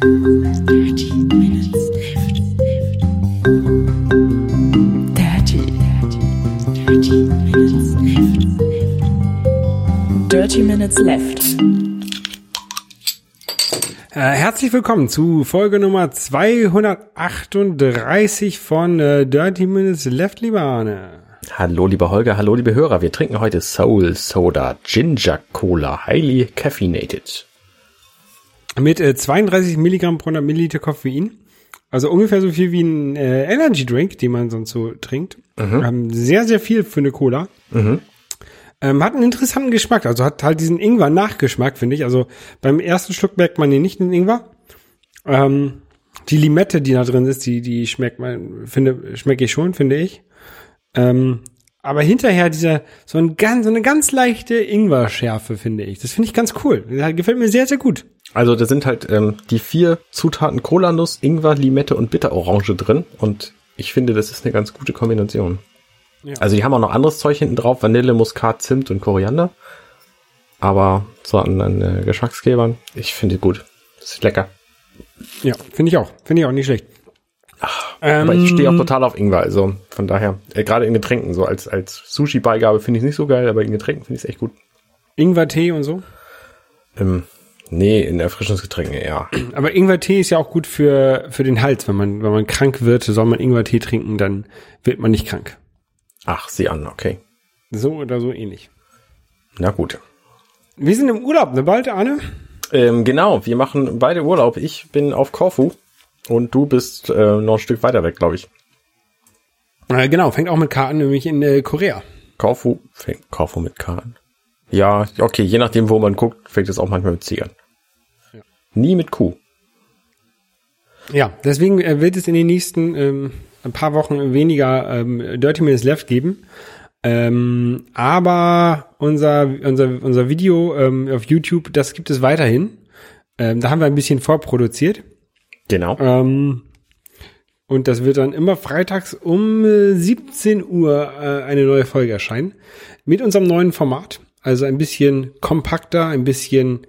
Dirty Minutes Left. Dirty, dirty, dirty Minutes Left. Dirty Minutes Left. Äh, herzlich willkommen zu Folge Nummer 238 von äh, Dirty Minutes Left, lieber Arne. Hallo lieber Holger, hallo liebe Hörer. Wir trinken heute Soul Soda Ginger Cola, highly caffeinated. Mit äh, 32 Milligramm pro 100 Milliliter Koffein. Also ungefähr so viel wie ein äh, Energy Drink, den man sonst so trinkt. Ähm, sehr, sehr viel für eine Cola. Ähm, hat einen interessanten Geschmack. Also hat halt diesen Ingwer-Nachgeschmack, finde ich. Also beim ersten Schluck merkt man hier nicht den Ingwer. Ähm, die Limette, die da drin ist, die, die schmeckt man, finde, schmecke ich schon, finde ich. Ähm, aber hinterher dieser, so, ein ganz, so eine ganz leichte Ingwer-Schärfe, finde ich. Das finde ich ganz cool. Das gefällt mir sehr, sehr gut. Also da sind halt ähm, die vier Zutaten Cola-Nuss, Ingwer, Limette und Bitterorange drin und ich finde, das ist eine ganz gute Kombination. Ja. Also die haben auch noch anderes Zeug hinten drauf, Vanille, Muskat, Zimt und Koriander. Aber so an, an äh, Geschmacksgebern, ich finde gut. Das ist lecker. Ja, finde ich auch. Finde ich auch nicht schlecht. Aber ich stehe auch Ähm, total auf Ingwer, also von daher, äh, gerade in Getränken, so als, als Sushi-Beigabe finde ich nicht so geil, aber in Getränken finde ich es echt gut. Ingwer-Tee und so. Ähm, nee, in Erfrischungsgetränken eher. Aber Ingwer-Tee ist ja auch gut für, für den Hals. Wenn man, wenn man krank wird, soll man Ingwer-Tee trinken, dann wird man nicht krank. Ach, sieh an, okay. So oder so ähnlich. Na gut. Wir sind im Urlaub, ne, bald, Arne? Ähm, genau, wir machen beide Urlaub. Ich bin auf Korfu und du bist äh, noch ein Stück weiter weg, glaube ich. Äh, genau, fängt auch mit K an, nämlich in äh, Korea. Korfu fängt Korfu mit K an. Ja, okay, je nachdem, wo man guckt, fängt es auch manchmal mit C an. Nie mit Q. Ja, deswegen äh, wird es in den nächsten ähm, ein paar Wochen weniger ähm, Dirty Minutes Left geben. Ähm, aber unser, unser, unser Video ähm, auf YouTube, das gibt es weiterhin. Ähm, da haben wir ein bisschen vorproduziert. Genau. Ähm, und das wird dann immer freitags um äh, 17 Uhr äh, eine neue Folge erscheinen. Mit unserem neuen Format. Also ein bisschen kompakter, ein bisschen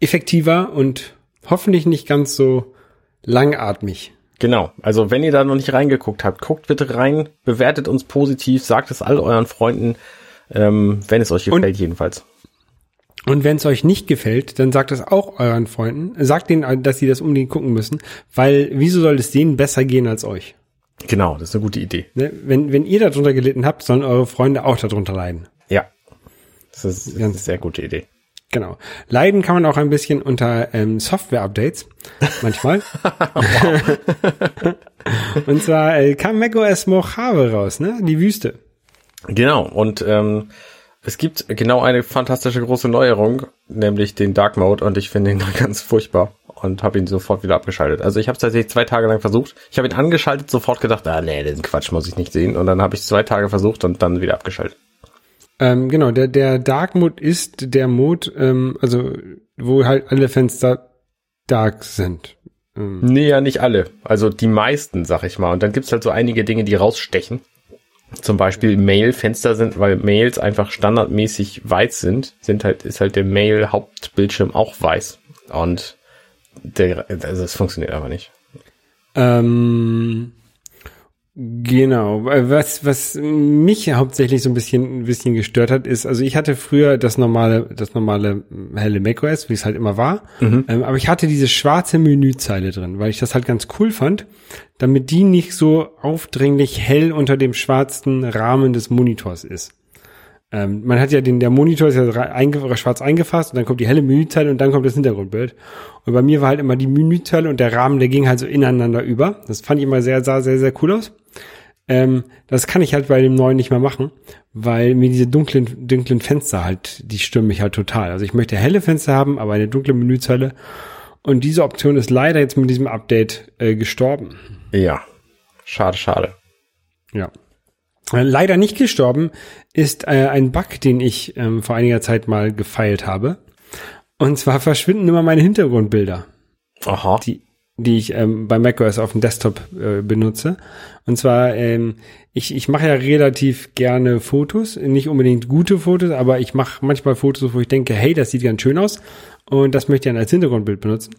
effektiver und hoffentlich nicht ganz so langatmig. Genau. Also, wenn ihr da noch nicht reingeguckt habt, guckt bitte rein, bewertet uns positiv, sagt es all euren Freunden, ähm, wenn es euch gefällt, jedenfalls. Und wenn es euch nicht gefällt, dann sagt es auch euren Freunden. Sagt denen, dass sie das unbedingt gucken müssen. Weil wieso soll es denen besser gehen als euch? Genau, das ist eine gute Idee. Ne? Wenn, wenn ihr darunter gelitten habt, sollen eure Freunde auch darunter leiden. Ja. Das ist, das ist eine Ganz- sehr gute Idee. Genau. Leiden kann man auch ein bisschen unter ähm, Software-Updates. Manchmal. Und zwar äh, kam macOS Mojave raus, ne? Die Wüste. Genau, und ähm, es gibt genau eine fantastische große Neuerung, nämlich den Dark Mode, und ich finde ihn ganz furchtbar und habe ihn sofort wieder abgeschaltet. Also ich habe es tatsächlich zwei Tage lang versucht. Ich habe ihn angeschaltet, sofort gedacht, ah nee, den Quatsch muss ich nicht sehen. Und dann habe ich zwei Tage versucht und dann wieder abgeschaltet. Ähm, genau, der, der Dark Mode ist der Mode, ähm, also wo halt alle Fenster dark sind. Ähm, Nee, ja, nicht alle. Also die meisten, sag ich mal. Und dann gibt's halt so einige Dinge, die rausstechen. Zum Beispiel Mail-Fenster sind, weil Mails einfach standardmäßig weiß sind, sind halt, ist halt der Mail-Hauptbildschirm auch weiß. Und der, also es funktioniert aber nicht. Ähm, genau. Äh, Was, was mich hauptsächlich so ein bisschen, ein bisschen gestört hat, ist, also ich hatte früher das normale, das normale helle macOS, wie es halt immer war. Ähm, aber ich hatte diese schwarze Menüzeile drin, weil ich das halt ganz cool fand, damit die nicht so aufdringlich hell unter dem schwarzen Rahmen des Monitors ist. Ähm, man hat ja den, der Monitor ist ja einge schwarz eingefasst und dann kommt die helle Menüzeile und dann kommt das Hintergrundbild. Und bei mir war halt immer die Menüzeile und der Rahmen, der ging halt so ineinander über. Das fand ich immer sehr, sah sehr, sehr cool aus. Ähm, das kann ich halt bei dem neuen nicht mehr machen, weil mir diese dunklen, dunklen Fenster halt, die stören mich halt total. Also ich möchte helle Fenster haben, aber eine dunkle Menüzeile. Und diese Option ist leider jetzt mit diesem Update äh, gestorben. Ja. Schade, schade. Ja. Leider nicht gestorben ist äh, ein Bug, den ich ähm, vor einiger Zeit mal gefeilt habe. Und zwar verschwinden immer meine Hintergrundbilder, Aha. die, die ich ähm, bei macOS auf dem Desktop äh, benutze. Und zwar, ähm, ich, ich mache ja relativ gerne Fotos, nicht unbedingt gute Fotos, aber ich mache manchmal Fotos, wo ich denke, hey, das sieht ganz schön aus und das möchte ich dann als Hintergrundbild benutzen.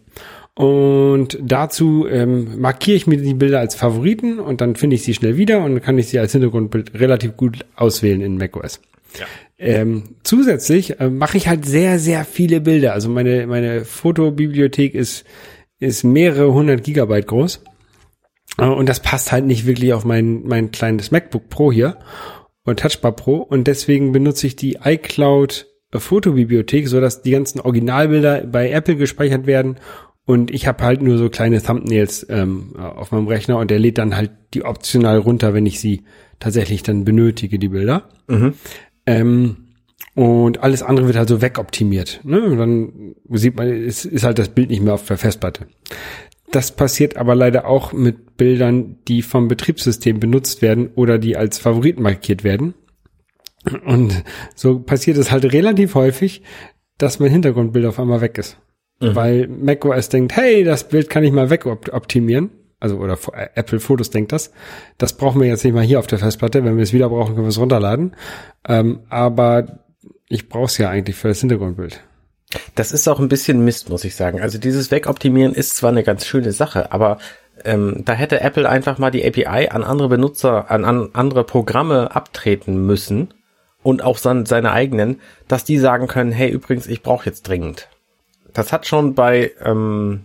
Und dazu ähm, markiere ich mir die Bilder als Favoriten und dann finde ich sie schnell wieder und kann ich sie als Hintergrundbild relativ gut auswählen in macOS. Ja. Ähm, zusätzlich äh, mache ich halt sehr, sehr viele Bilder. Also meine, meine Fotobibliothek ist, ist mehrere hundert Gigabyte groß. Äh, und das passt halt nicht wirklich auf mein, mein kleines MacBook Pro hier und Touchbar Pro. Und deswegen benutze ich die iCloud Fotobibliothek, so dass die ganzen Originalbilder bei Apple gespeichert werden und ich habe halt nur so kleine Thumbnails ähm, auf meinem Rechner und der lädt dann halt die optional runter, wenn ich sie tatsächlich dann benötige, die Bilder. Mhm. Ähm, und alles andere wird halt so wegoptimiert. Ne? Und dann sieht man, es ist halt das Bild nicht mehr auf der Festplatte. Das passiert aber leider auch mit Bildern, die vom Betriebssystem benutzt werden oder die als Favorit markiert werden. Und so passiert es halt relativ häufig, dass mein Hintergrundbild auf einmal weg ist. Mhm. Weil macOS denkt, hey, das Bild kann ich mal wegoptimieren. Also, oder Apple Fotos denkt das. Das brauchen wir jetzt nicht mal hier auf der Festplatte. Wenn wir es wieder brauchen, können wir es runterladen. Ähm, aber ich brauche es ja eigentlich für das Hintergrundbild. Das ist auch ein bisschen Mist, muss ich sagen. Also dieses Wegoptimieren ist zwar eine ganz schöne Sache, aber ähm, da hätte Apple einfach mal die API an andere Benutzer, an, an andere Programme abtreten müssen und auch seine eigenen, dass die sagen können, hey, übrigens, ich brauche jetzt dringend. Das hat schon bei ähm,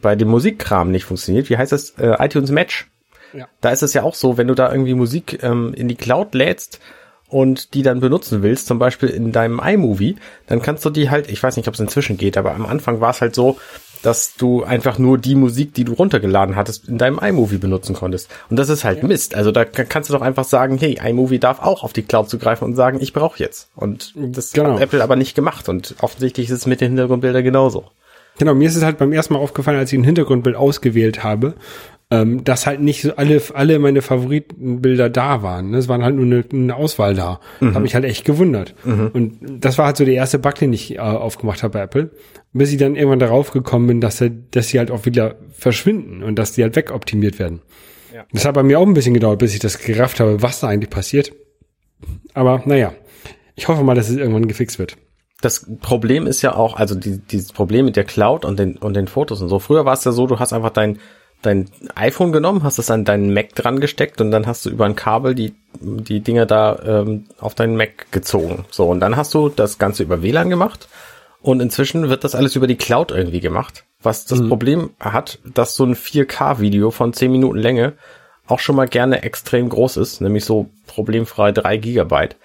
bei dem Musikkram nicht funktioniert. Wie heißt das? Äh, iTunes Match. Ja. Da ist es ja auch so, wenn du da irgendwie Musik ähm, in die Cloud lädst und die dann benutzen willst, zum Beispiel in deinem iMovie, dann kannst du die halt, ich weiß nicht, ob es inzwischen geht, aber am Anfang war es halt so, dass du einfach nur die Musik, die du runtergeladen hattest, in deinem iMovie benutzen konntest. Und das ist halt Mist. Also da kannst du doch einfach sagen, hey, iMovie darf auch auf die Cloud zugreifen und sagen, ich brauche jetzt. Und das Genau. hat Apple aber nicht gemacht. Und offensichtlich ist es mit den Hintergrundbildern genauso. Genau, mir ist es halt beim ersten Mal aufgefallen, als ich ein Hintergrundbild ausgewählt habe, ähm, dass halt nicht so alle, alle meine Favoritenbilder da waren. ne? Es waren halt nur eine, eine Auswahl da. Das hat mich halt echt gewundert. Und das war halt so der erste Bug, den ich äh, aufgemacht habe bei Apple. Bis ich dann irgendwann darauf gekommen bin, dass, dass sie halt auch wieder verschwinden und dass die halt wegoptimiert werden. Ja. Das hat bei mir auch ein bisschen gedauert, bis ich das gerafft habe, was da eigentlich passiert. Aber naja, ich hoffe mal, dass es irgendwann gefixt wird. das Problem ist ja auch, also die, dieses Problem mit der Cloud und den, und den Fotos und so. Früher war es ja so, du hast einfach dein, dein iPhone genommen, hast es an deinen Mac dran gesteckt und dann hast du über ein Kabel die, die Dinger da ähm, auf deinen Mac gezogen. So, und dann hast du das Ganze über WLAN gemacht und inzwischen wird das alles über die Cloud irgendwie gemacht. Was das Problem hat, dass so ein 4K-Video von 10 Minuten Länge auch schon mal gerne extrem groß ist, nämlich so problemfrei 3 Gigabyte.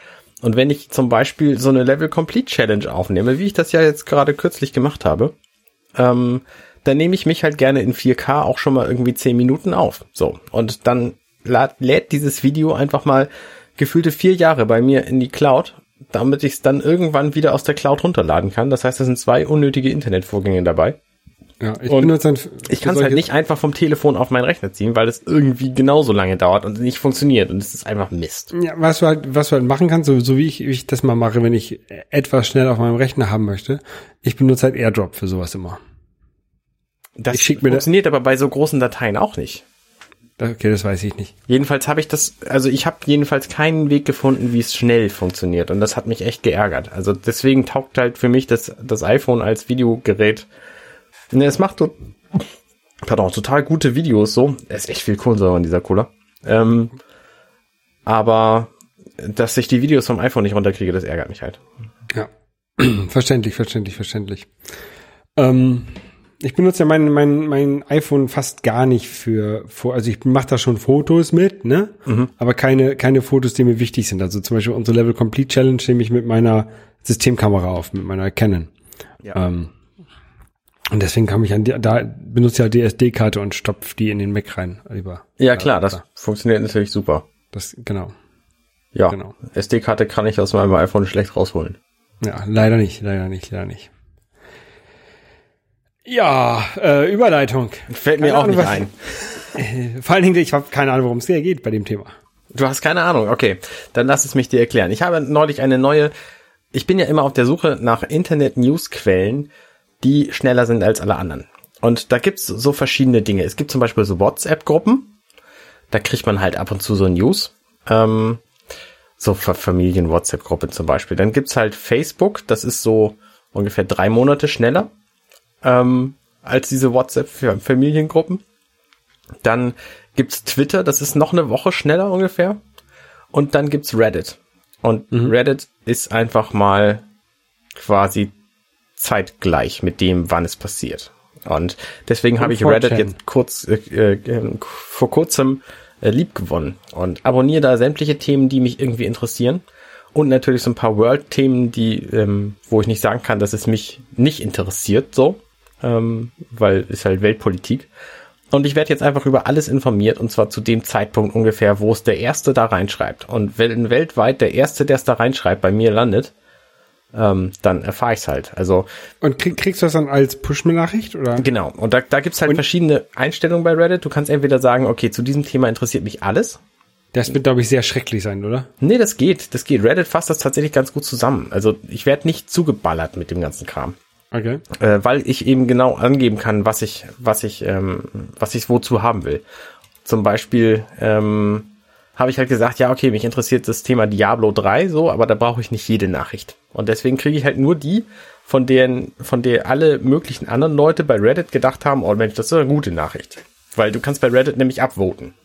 Und wenn ich zum Beispiel so eine Level Complete Challenge aufnehme, wie ich das ja jetzt gerade kürzlich gemacht habe, ähm, dann nehme ich mich halt gerne in 4K auch schon mal irgendwie 10 Minuten auf. So. Und dann lad, lädt dieses Video einfach mal gefühlte vier Jahre bei mir in die Cloud, damit ich es dann irgendwann wieder aus der Cloud runterladen kann. Das heißt, es sind zwei unnötige Internetvorgänge dabei. Ja, ich Und benutze dann Ich kann es halt nicht einfach vom Telefon auf meinen Rechner ziehen, weil es irgendwie genauso lange dauert und nicht funktioniert. Und es ist einfach Mist. Ja, was du halt, was du halt machen kannst, so, so wie ich, wie ich das mal mache, wenn ich etwas schnell auf meinem Rechner haben möchte, ich benutze halt AirDrop für sowas immer. Das funktioniert aber bei so großen Dateien auch nicht. Okay, das weiß ich nicht. Jedenfalls habe ich das, also ich habe jedenfalls keinen Weg gefunden, wie es schnell funktioniert und das hat mich echt geärgert. Also deswegen taugt halt für mich das, das iPhone als Videogerät. Ne, es macht to pardon, total gute Videos so. Es ist echt viel Kohlensäure in dieser Cola. Ähm, aber dass ich die Videos vom iPhone nicht runterkriege, das ärgert mich halt. Ja. verständlich, verständlich, verständlich. Ähm, ich benutze ja mein, mein, mein iPhone fast gar nicht für, also ich mache da schon Fotos mit, ne? Aber keine, keine Fotos, die mir wichtig sind. Also zum Beispiel unsere Level Complete Challenge nehme ich mit meiner Systemkamera auf, mit meiner Canon. Ja. Ähm, und deswegen kam ich an die, da benutze ich halt die SD-Karte und stopf die in den Mac rein. Lieber. Ja, klar, das funktioniert natürlich super. Das, genau. Ja, Genau. SD-Karte kann ich aus meinem iPhone schlecht rausholen. Ja, leider nicht, leider nicht, leider nicht. Ja, äh, Überleitung. Fällt Keine mir auch Ahnung, nicht ein. Vor allen Dingen, ich habe keine Ahnung, worum es hier geht bei dem Thema. Du hast keine Ahnung, okay. Dann lass es mich dir erklären. Ich habe neulich eine neue, ich bin ja immer auf der Suche nach Internet-News-Quellen, die schneller sind als alle anderen. Und da gibt's so verschiedene Dinge. Es gibt zum Beispiel so WhatsApp-Gruppen. Da kriegt man halt ab und zu so News. Ähm, so Fa- Familien-WhatsApp-Gruppe zum Beispiel. Dann gibt's halt Facebook. Das ist so ungefähr drei Monate schneller. Ähm, als diese WhatsApp-Familiengruppen. Dann gibt's Twitter, das ist noch eine Woche schneller ungefähr. Und dann gibt's Reddit. Und Mhm. Reddit ist einfach mal quasi zeitgleich mit dem, wann es passiert. Und deswegen habe ich Reddit 4chan. jetzt kurz äh, äh, vor kurzem äh, lieb gewonnen und abonniere da sämtliche Themen, die mich irgendwie interessieren und natürlich so ein paar World-Themen, die, ähm, wo ich nicht sagen kann, dass es mich nicht interessiert, so, ähm, weil ist halt Weltpolitik. Und ich werde jetzt einfach über alles informiert und zwar zu dem Zeitpunkt ungefähr, wo es der Erste da reinschreibt. Und wenn weltweit der Erste, der es da reinschreibt, bei mir landet, ähm, dann erfahre ich es halt. Also Und krieg, kriegst du das dann als Push-Nachricht oder? Genau. Und da, da gibt's halt Und- verschiedene Einstellungen bei Reddit. Du kannst entweder sagen, okay, zu diesem Thema interessiert mich alles. Das wird, glaube ich, sehr schrecklich sein, oder? Nee, das geht. Das geht. Reddit fasst das tatsächlich ganz gut zusammen. Also ich werde nicht zugeballert mit dem ganzen Kram. Okay. Äh, weil ich eben genau angeben kann, was ich, was ich, ähm, was ich wozu haben will. Zum Beispiel ähm, habe ich halt gesagt, ja, okay, mich interessiert das Thema Diablo 3 so, aber da brauche ich nicht jede Nachricht. Und deswegen kriege ich halt nur die, von deren, von der alle möglichen anderen Leute bei Reddit gedacht haben, oh Mensch, das ist eine gute Nachricht. Weil du kannst bei Reddit nämlich abvoten.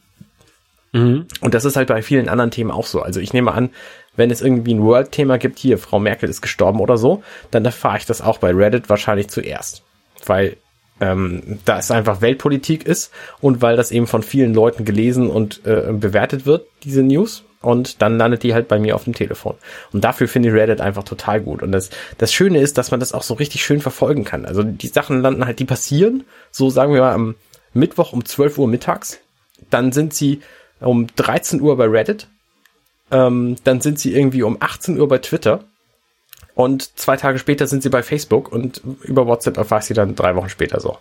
Und das ist halt bei vielen anderen Themen auch so. Also ich nehme an, wenn es irgendwie ein World-Thema gibt, hier, Frau Merkel ist gestorben oder so, dann erfahre ich das auch bei Reddit wahrscheinlich zuerst. Weil ähm, da es einfach Weltpolitik ist und weil das eben von vielen Leuten gelesen und äh, bewertet wird, diese News. Und dann landet die halt bei mir auf dem Telefon. Und dafür finde ich Reddit einfach total gut. Und das, das Schöne ist, dass man das auch so richtig schön verfolgen kann. Also die Sachen landen halt, die passieren, so sagen wir mal am Mittwoch um 12 Uhr mittags. Dann sind sie um 13 Uhr bei Reddit. Ähm, dann sind sie irgendwie um 18 Uhr bei Twitter. Und zwei Tage später sind sie bei Facebook und über WhatsApp erfahre ich sie dann drei Wochen später so.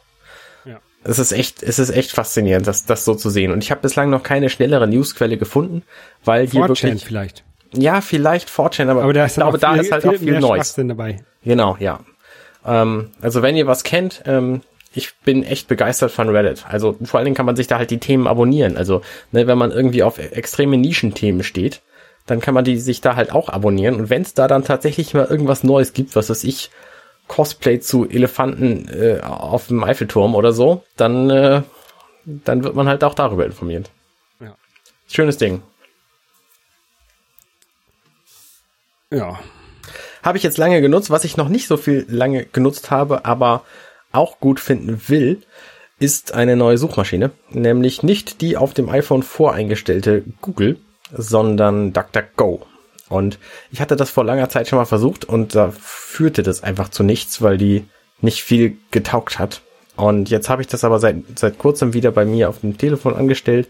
Ja. Es ist echt, es ist echt faszinierend, das, das so zu sehen. Und ich habe bislang noch keine schnellere Newsquelle gefunden, weil hier 4chan wirklich, vielleicht. ja, vielleicht 4chan, aber, Aber da ich glaube, da viel, ist halt viel auch viel Neues. Dabei. Genau, ja. Ähm, also wenn ihr was kennt, ähm, ich bin echt begeistert von Reddit. Also vor allen Dingen kann man sich da halt die Themen abonnieren. Also ne, wenn man irgendwie auf extreme Nischenthemen steht, dann kann man die sich da halt auch abonnieren. Und wenn es da dann tatsächlich mal irgendwas Neues gibt, was weiß ich, Cosplay zu Elefanten äh, auf dem Eiffelturm oder so, dann, äh, dann wird man halt auch darüber informiert. Ja. Schönes Ding. Ja. habe ich jetzt lange genutzt. Was ich noch nicht so viel lange genutzt habe, aber auch gut finden will, ist eine neue Suchmaschine. Nämlich nicht die auf dem iPhone voreingestellte Google, sondern DuckDuckGo. Und ich hatte das vor langer Zeit schon mal versucht und da führte das einfach zu nichts, weil die nicht viel getaugt hat. Und jetzt habe ich das aber seit, seit kurzem wieder bei mir auf dem Telefon angestellt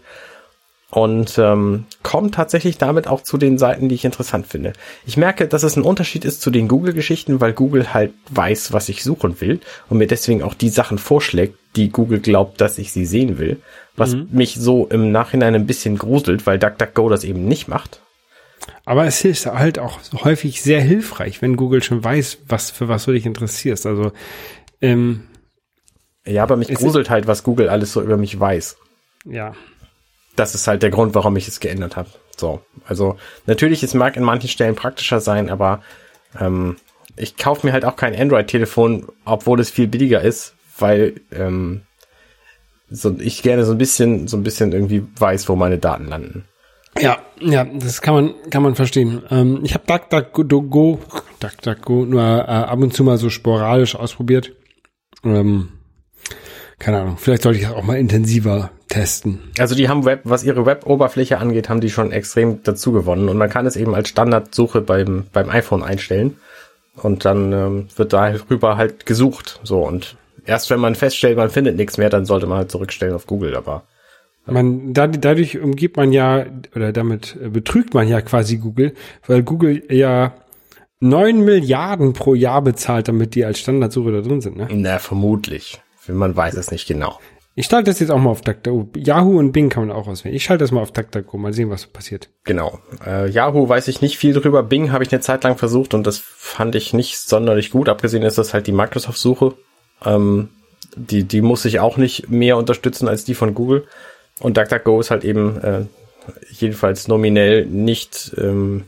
und ähm, komme tatsächlich damit auch zu den Seiten, die ich interessant finde. Ich merke, dass es ein Unterschied ist zu den Google-Geschichten, weil Google halt weiß, was ich suchen will und mir deswegen auch die Sachen vorschlägt, die Google glaubt, dass ich sie sehen will. Was mich so im Nachhinein ein bisschen gruselt, weil DuckDuckGo das eben nicht macht. Aber es ist halt auch häufig sehr hilfreich, wenn Google schon weiß, was für was du dich interessierst. Also ähm, Ja, aber mich gruselt halt, was Google alles so über mich weiß. ja, das ist halt der Grund, warum ich es geändert habe. So, also natürlich, es mag in manchen Stellen praktischer sein, aber ähm, ich kaufe mir halt auch kein Android-Telefon, obwohl es viel billiger ist, weil ähm, so ich gerne so ein bisschen, so ein bisschen irgendwie weiß, wo meine Daten landen. ja, ja, das kann man kann man verstehen. Ähm, ich habe DuckDuckGo, DuckDuckGo nur äh, ab und zu mal so sporadisch ausprobiert. Ähm, keine Ahnung, vielleicht sollte ich das auch mal intensiver testen. Also die haben Web, was ihre Web-Oberfläche angeht, haben die schon extrem dazu gewonnen und man kann es eben als Standardsuche beim beim iPhone einstellen und dann ähm, wird darüber halt gesucht. So und erst wenn man feststellt, man findet nichts mehr, dann sollte man halt zurückstellen auf Google. Aber Man, da, dadurch umgibt man ja, oder damit betrügt man ja quasi Google, weil Google ja neun Milliarden pro Jahr bezahlt, damit die als Standardsuche da drin sind. Ne? na vermutlich, man weiß es nicht genau. Ich schalte das jetzt auch mal auf DuckDuckGo. Yahoo und Bing kann man auch auswählen. Ich schalte das mal auf DuckDuckGo, mal sehen, was passiert. Genau. Äh, Yahoo weiß ich nicht viel drüber. Bing habe ich eine Zeit lang versucht und das fand ich nicht sonderlich gut. Abgesehen ist das halt die Microsoft-Suche. Ähm, die, die muss ich auch nicht mehr unterstützen als die von Google. Und DuckDuckGo ist halt eben äh, jedenfalls nominell nicht ähm,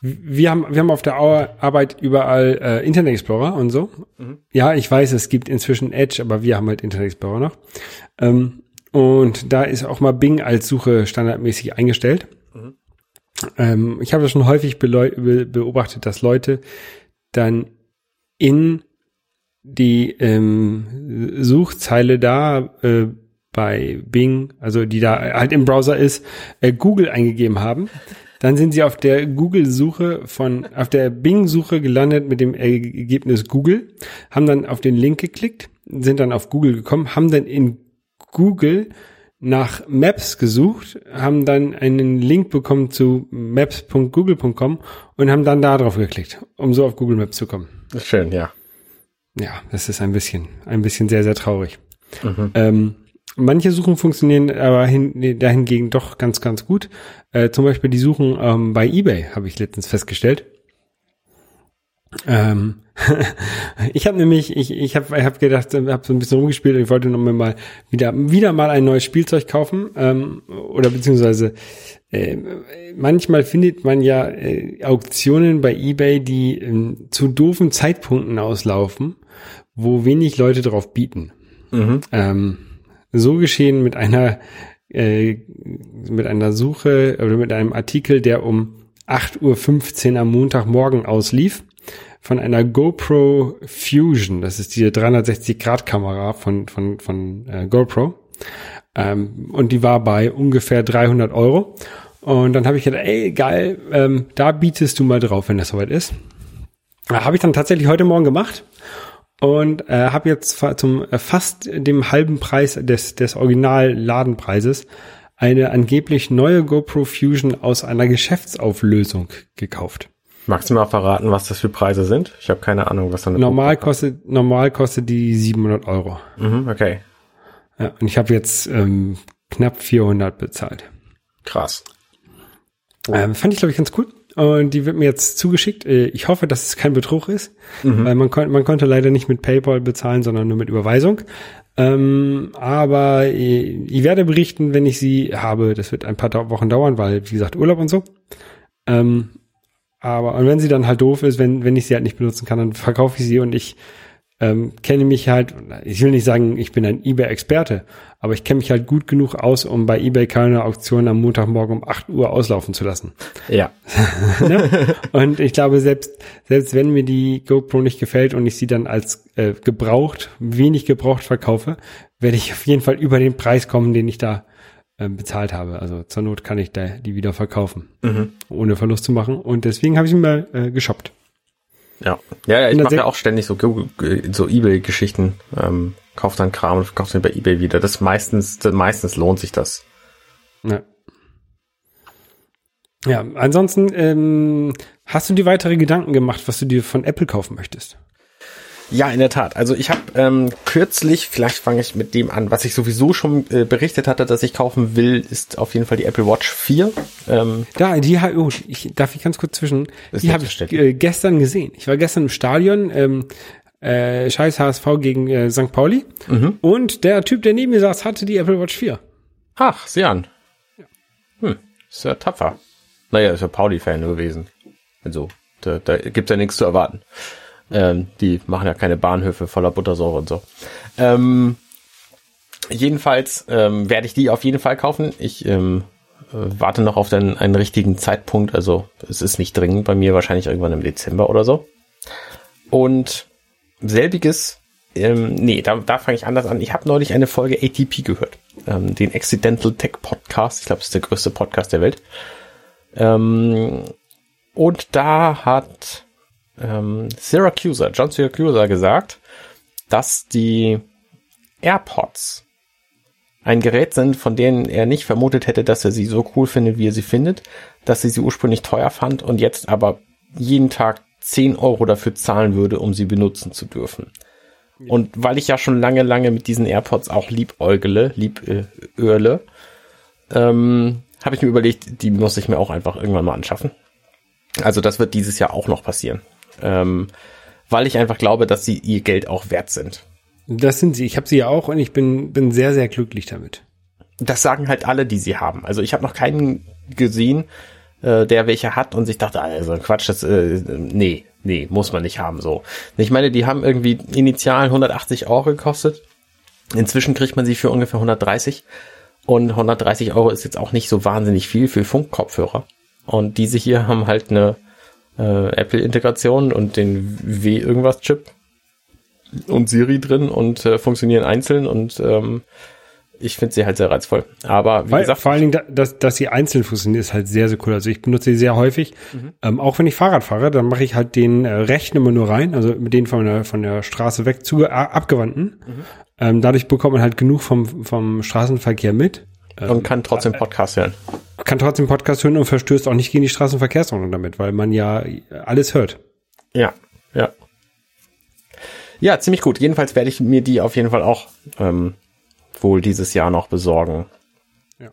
wir haben, wir haben auf der Ar- Arbeit überall äh, Internet Explorer und so. Ja, ich weiß, es gibt inzwischen Edge, aber wir haben halt Internet Explorer noch. Ähm, und da ist auch mal Bing als Suche standardmäßig eingestellt. Ähm, ich habe das schon häufig be beobachtet, dass Leute dann in die ähm, Suchzeile da äh, bei Bing, also die da halt im Browser ist, äh, Google eingegeben haben. Dann sind sie auf der Google-Suche von, auf der Bing-Suche gelandet mit dem Ergebnis Google, haben dann auf den Link geklickt, sind dann auf Google gekommen, haben dann in Google nach Maps gesucht, haben dann einen Link bekommen zu maps.google.com und haben dann da drauf geklickt, um so auf Google Maps zu kommen. Schön, ja. Ja, das ist ein bisschen, ein bisschen sehr, sehr traurig. Ähm, manche Suchen funktionieren aber hin, dahingegen doch ganz, ganz gut. Äh, zum Beispiel die Suchen ähm, bei eBay, habe ich letztens festgestellt. Ähm, ich habe nämlich, ich, ich habe hab gedacht, habe so ein bisschen rumgespielt und ich wollte noch mal wieder, wieder mal ein neues Spielzeug kaufen ähm, oder beziehungsweise äh, manchmal findet man ja äh, Auktionen bei eBay, die ähm, zu doofen Zeitpunkten auslaufen, wo wenig Leute drauf bieten. Ähm, so geschehen mit einer äh, mit einer Suche oder mit einem Artikel, der um 8.15 Uhr am Montagmorgen auslief, von einer GoPro Fusion. Das ist die 360-Grad-Kamera von, von, von äh, GoPro. Ähm, und die war bei ungefähr 300 Euro. Und dann habe ich gedacht, ey, geil, ähm, da bietest du mal drauf, wenn das soweit ist. Habe ich dann tatsächlich heute Morgen gemacht und äh, habe jetzt fa- zum äh, fast dem halben Preis des, des Original-Ladenpreises eine angeblich neue GoPro Fusion aus einer Geschäftsauflösung gekauft. Magst du mal verraten, was das für Preise sind? Ich habe keine Ahnung, was eine Normal kostet, normal kostet die 700 Euro. Mhm, okay. Ja, und ich habe jetzt ähm, knapp 400 bezahlt. Krass. Ähm, fand ich, glaube ich, ganz cool. Und die wird mir jetzt zugeschickt. Äh, Ich hoffe, dass es kein Betrug ist, weil man, kon man konnte leider nicht mit PayPal bezahlen, sondern nur mit Überweisung. Ähm, aber äh, ich werde berichten, wenn ich sie habe. Das wird ein paar Wochen dauern, weil, wie gesagt, Urlaub und so. Ähm, aber und wenn sie dann halt doof ist, wenn, wenn ich sie halt nicht benutzen kann, dann verkaufe ich sie und ich ähm, kenne mich halt, ich will nicht sagen, ich bin ein eBay-Experte, aber ich kenne mich halt gut genug aus, um bei eBay keine Auktion am Montagmorgen um 8 Uhr auslaufen zu lassen. Ja. ne? Und ich glaube, selbst, selbst wenn mir die GoPro nicht gefällt und ich sie dann als äh, gebraucht, wenig gebraucht verkaufe, werde ich auf jeden Fall über den Preis kommen, den ich da ähm, bezahlt habe. Also zur Not kann ich da die wieder verkaufen, ohne Verlust zu machen. Und deswegen habe ich sie mal äh, geshoppt. Ja. Ja, ja ich mache ja auch ständig so, so Ebay-Geschichten. Ähm, kauf dann Kram und verkauf den bei Ebay wieder. Das meistens, meistens lohnt sich das. Ja. Ja, ansonsten ähm, hast du dir weitere Gedanken gemacht, was du dir von Apple kaufen möchtest? Ja, in der Tat. Also ich habe ähm, kürzlich, vielleicht fange ich mit dem an, was ich sowieso schon äh, berichtet hatte, dass ich kaufen will, ist auf jeden Fall die Apple Watch 4. Ähm, Da, die ha- oh, ich darf ich ganz kurz zwischen. Die habe ich äh, gestern gesehen. Ich war gestern im Stadion, ähm, äh, scheiß HSV gegen äh, St. Pauli. Und der Typ, der neben mir saß, hatte die Apple Watch 4. ach, sieh an. Hm, ist ja tapfer. Naja, ist ja Pauli-Fan gewesen. Also, da, da gibt's ja nichts zu erwarten. Ähm, die machen ja keine Bahnhöfe voller Buttersäure und so. Ähm, jedenfalls ähm, werde ich die auf jeden Fall kaufen. Ich ähm, äh, warte noch auf den, einen richtigen Zeitpunkt. Also es ist nicht dringend bei mir, wahrscheinlich irgendwann im Dezember oder so. Und selbiges, ähm, nee, da, da fange ich anders an. Ich habe neulich eine Folge ATP gehört. Ähm, den Accidental Tech Podcast. Ich glaube, das ist der größte Podcast der Welt. Ähm, und da hat ähm, Syracusa, John Syracusa gesagt, dass die AirPods ein Gerät sind, von denen er nicht vermutet hätte, dass er sie so cool findet, wie er sie findet, dass er sie ursprünglich teuer fand und jetzt aber jeden Tag 10 Euro dafür zahlen würde, um sie benutzen zu dürfen. Und weil ich ja schon lange, lange mit diesen AirPods auch liebäugele, lieböle, ähm, habe ich mir überlegt, die muss ich mir auch einfach irgendwann mal anschaffen. Also das wird dieses Jahr auch noch passieren. Ähm, weil ich einfach glaube, dass sie ihr Geld auch wert sind. Das sind sie. Ich habe sie ja auch und ich bin, bin sehr, sehr glücklich damit. Das sagen halt alle, die sie haben. Also ich habe noch keinen gesehen, äh, der welche hat und sich dachte, also Quatsch, das, äh, nee, nee, muss man nicht haben, so. Ich meine, die haben irgendwie initial 180 Euro gekostet. Inzwischen kriegt man sie für ungefähr 130. Und 130 Euro ist jetzt auch nicht so wahnsinnig viel für Funkkopfhörer. Und diese hier haben halt eine äh, Apple-Integration und den W-Irgendwas-Chip und Siri drin und äh, funktionieren einzeln und ähm, ich finde sie halt sehr reizvoll. Aber wie Weil, gesagt, vor allen Dingen, da- dass, dass sie einzeln funktionieren, ist halt sehr, sehr cool. Also ich benutze sie sehr häufig. Mhm. Ähm, auch wenn ich Fahrrad fahre, dann mache ich halt den äh, rechten immer nur rein, also mit denen von der, von der Straße weg zu äh, abgewandten. Mhm. Ähm, dadurch bekommt man halt genug vom, vom Straßenverkehr mit. und kann trotzdem Podcast hören. Kann trotzdem Podcast hören und verstößt auch nicht gegen die Straßenverkehrsordnung damit, weil man ja alles hört. Ja, ja. Ja, ziemlich gut. Jedenfalls werde ich mir die auf jeden Fall auch ähm, wohl dieses Jahr noch besorgen. Ja.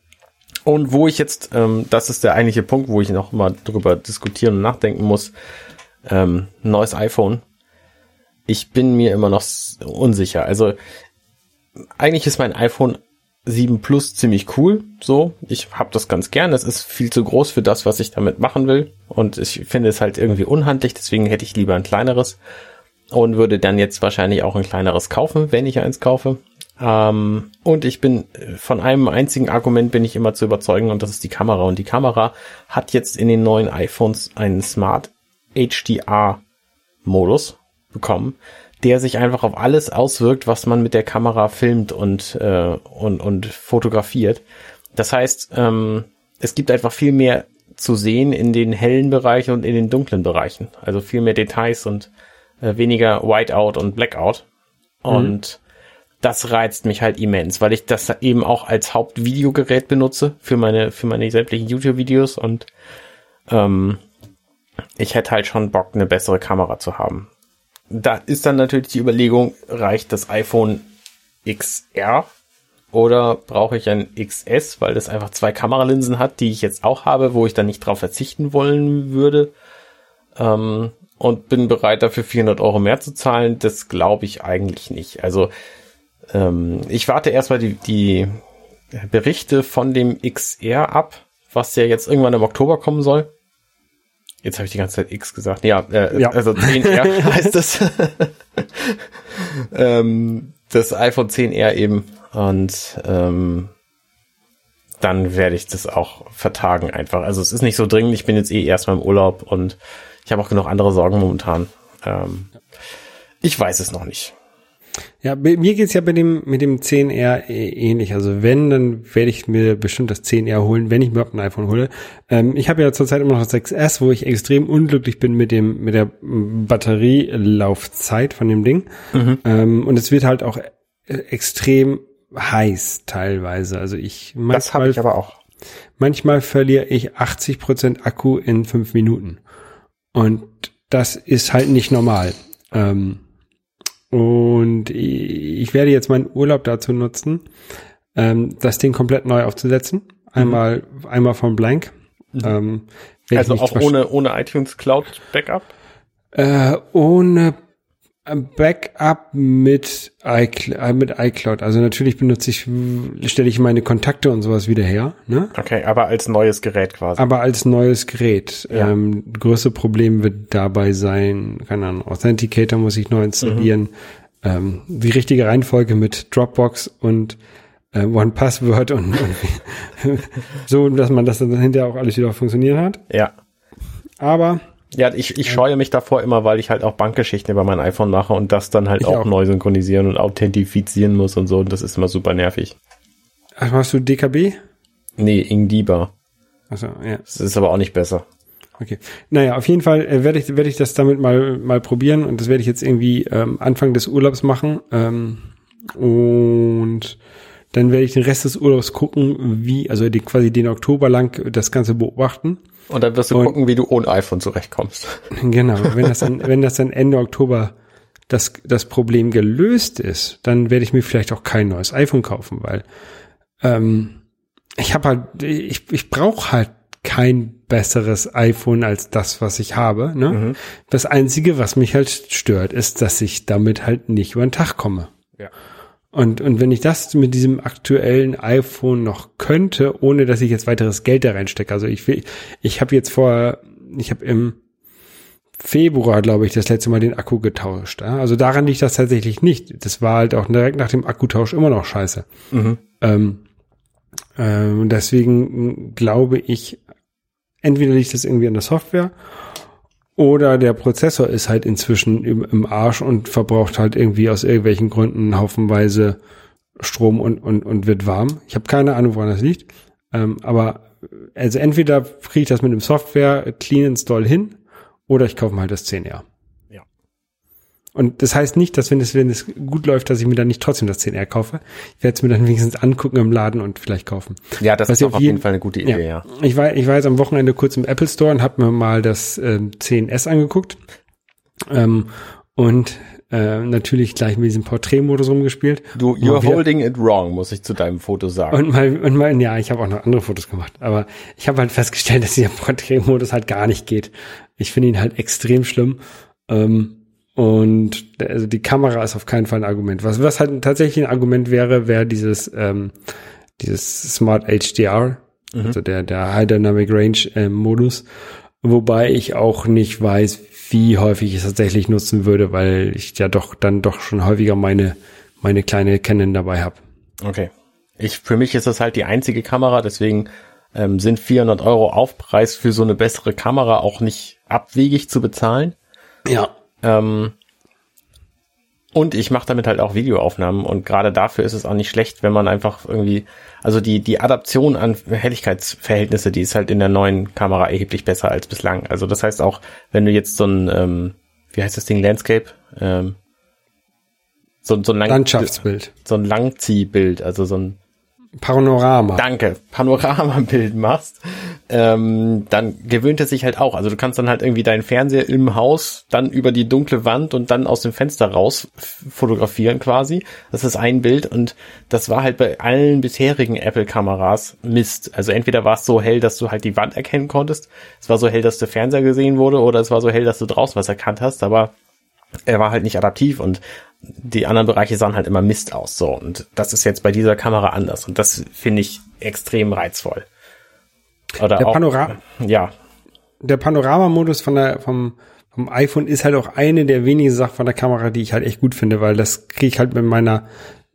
Und wo ich jetzt, ähm, das ist der eigentliche Punkt, wo ich noch mal drüber diskutieren und nachdenken muss, ähm, neues iPhone. Ich bin mir immer noch unsicher. Also eigentlich ist mein iPhone 7 Plus ziemlich cool. So, ich habe das ganz gern. Es ist viel zu groß für das, was ich damit machen will. Und ich finde es halt irgendwie unhandlich. Deswegen hätte ich lieber ein kleineres und würde dann jetzt wahrscheinlich auch ein kleineres kaufen, wenn ich eins kaufe. Ähm, und ich bin äh, von einem einzigen Argument bin ich immer zu überzeugen und das ist die Kamera. Und die Kamera hat jetzt in den neuen iPhones einen Smart HDR Modus bekommen, der sich einfach auf alles auswirkt, was man mit der Kamera filmt und, äh, und, und fotografiert. Das heißt, ähm, es gibt einfach viel mehr zu sehen in den hellen Bereichen und in den dunklen Bereichen. Also viel mehr Details und äh, weniger Whiteout und Blackout. Und das reizt mich halt immens, weil ich das eben auch als Hauptvideogerät benutze für meine, für meine sämtlichen YouTube-Videos und ähm, ich hätte halt schon Bock, eine bessere Kamera zu haben. Da ist dann natürlich die Überlegung, reicht das iPhone XR oder brauche ich ein XS, weil das einfach zwei Kameralinsen hat, die ich jetzt auch habe, wo ich dann nicht drauf verzichten wollen würde. Ähm, und bin bereit dafür 400 Euro mehr zu zahlen. Das glaube ich eigentlich nicht. Also ähm, ich warte erstmal die, die Berichte von dem XR ab, was ja jetzt irgendwann im Oktober kommen soll. Jetzt habe ich die ganze Zeit X gesagt. Ja, äh, Ja. also 10R heißt das. ähm, das iPhone 10R eben. Und ähm, dann werde ich das auch vertagen einfach. Also es ist nicht so dringend. Ich bin jetzt eh erstmal im Urlaub und ich habe auch genug andere Sorgen momentan. Ähm, ich weiß es noch nicht. Ja, mir geht's ja bei dem, mit dem 10R äh, ähnlich. Also wenn, dann werde ich mir bestimmt das 10R holen, wenn ich mir überhaupt ein iPhone hole. Ähm, ich habe ja zurzeit immer noch das 6S, wo ich extrem unglücklich bin mit dem, mit der Batterielaufzeit von dem Ding. Ähm, und es wird halt auch äh, extrem heiß teilweise. Also ich Das habe manchmal, ich aber auch. manchmal verliere ich 80 Prozent Akku in fünf Minuten. Und das ist halt nicht normal. Ähm, und ich werde jetzt meinen Urlaub dazu nutzen, ähm, das Ding komplett neu aufzusetzen. Einmal, einmal von Blank. Ähm, werd ich Also auch ohne, ohne iTunes Cloud Backup? äh, ohne Backup mit, iCl äh, mit iCloud. Also natürlich benutze ich, stelle ich meine Kontakte und sowas wieder her. Ne? Okay, aber als neues Gerät quasi. aber als neues Gerät. Ja. Ähm, größte Problem wird dabei sein, keine Ahnung, Authenticator muss ich neu installieren. Mhm. Ähm, die richtige Reihenfolge mit Dropbox und äh, One Password und, und so, dass man das dann hinterher auch alles wieder funktionieren hat. Ja. Aber Ja, ich, ich scheue mich davor immer, weil ich halt auch Bankgeschichten über mein iPhone mache und das dann halt auch, auch. neu synchronisieren und authentifizieren muss und so. Und das ist immer super nervig. ach, machst du DKB? Nee, Ingdiba. Also ja. Das ist aber auch nicht besser. Okay. Naja, auf jeden Fall äh, werde ich, werde ich das damit mal, mal probieren und das werde ich jetzt irgendwie ähm, Anfang des Urlaubs machen. Ähm, und dann werde ich den Rest des Urlaubs gucken, wie, also die, quasi den Oktober lang das Ganze beobachten. Und dann wirst du Und- gucken, wie du ohne iPhone zurechtkommst. Genau, wenn das dann, wenn das dann Ende Oktober das, das Problem gelöst ist, dann werde ich mir vielleicht auch kein neues iPhone kaufen, weil ähm, ich habe halt, ich, ich brauche halt kein besseres iPhone als das, was ich habe. Ne? Das Einzige, was mich halt stört, ist, dass ich damit halt nicht über den Tag komme. Ja. Und, und wenn ich das mit diesem aktuellen iPhone noch könnte, ohne dass ich jetzt weiteres Geld da reinstecke, also ich will, ich habe jetzt vor, ich habe im Februar, glaube ich, das letzte Mal den Akku getauscht. Also daran liegt das tatsächlich nicht. Das war halt auch direkt nach dem Akkutausch immer noch scheiße. Mhm. Ähm, ähm, und deswegen glaube ich, entweder liegt das irgendwie an der Software oder der Prozessor ist halt inzwischen im, Arsch und verbraucht halt irgendwie aus irgendwelchen Gründen haufenweise Strom und, und, und wird warm. Ich habe keine Ahnung, woran das liegt. Ähm, aber also entweder kriege ich das mit dem Software Clean Install hin oder ich kaufe mir halt das 10R. Ja. Und das heißt nicht, dass wenn es, wenn es gut läuft, dass ich mir dann nicht trotzdem das 10R kaufe. Ich werde es mir dann wenigstens angucken im Laden und vielleicht kaufen. Ja, das Was ist auf jeden- jeden Fall eine gute Idee, ja. Ich war, ich war jetzt am Wochenende kurz im Apple Store und habe mir mal das ähm, 10S angeguckt. Ähm, und äh, natürlich gleich mit diesem Porträtmodus rumgespielt. Du, you're holding it wrong, muss ich zu deinem Foto sagen. Und mal, und mal, ja, ich habe auch noch andere Fotos gemacht, aber ich habe halt festgestellt, dass dieser Porträtmodus halt gar nicht geht. Ich finde ihn halt extrem schlimm. Ähm, und also die Kamera ist auf keinen Fall ein Argument. Was, was halt tatsächlich ein Argument wäre, wäre dieses, ähm, dieses Smart HDR, also der, der High Dynamic Range ähm, Modus. Wobei ich auch nicht weiß, wie häufig ich es tatsächlich nutzen würde, weil ich ja doch dann doch schon häufiger meine, meine kleine Canon dabei habe. Okay. Ich, für mich ist das halt die einzige Kamera, deswegen ähm, sind 400 Euro Aufpreis für so eine bessere Kamera auch nicht abwegig zu bezahlen. Ja, Ähm, und ich mache damit halt auch Videoaufnahmen und gerade dafür ist es auch nicht schlecht, wenn man einfach irgendwie, also die, die Adaption an Helligkeitsverhältnisse, die ist halt in der neuen Kamera erheblich besser als bislang. Also das heißt auch, wenn du jetzt so ein, ähm, wie heißt das Ding, Landscape, ähm, so, so ein Lang Landschaftsbild. so ein Langziehbild, also so ein Panorama. Danke, Panoramabild machst, ähm, dann gewöhnt es sich halt auch. Also du kannst dann halt irgendwie deinen Fernseher im Haus dann über die dunkle Wand und dann aus dem Fenster raus fotografieren quasi. Das ist ein Bild und das war halt bei allen bisherigen Apple-Kameras Mist. Also entweder war es so hell, dass du halt die Wand erkennen konntest, es war so hell, dass der Fernseher gesehen wurde oder es war so hell, dass du draußen was erkannt hast, aber er war halt nicht adaptiv und die anderen Bereiche sahen halt immer Mist aus. So, und das ist jetzt bei dieser Kamera anders. Und das finde ich extrem reizvoll. Oder Der auch, Panora- Ja, Der Panoramamodus von der, vom, vom iPhone ist halt auch eine der wenigen Sachen von der Kamera, die ich halt echt gut finde, weil das kriege ich halt mit meiner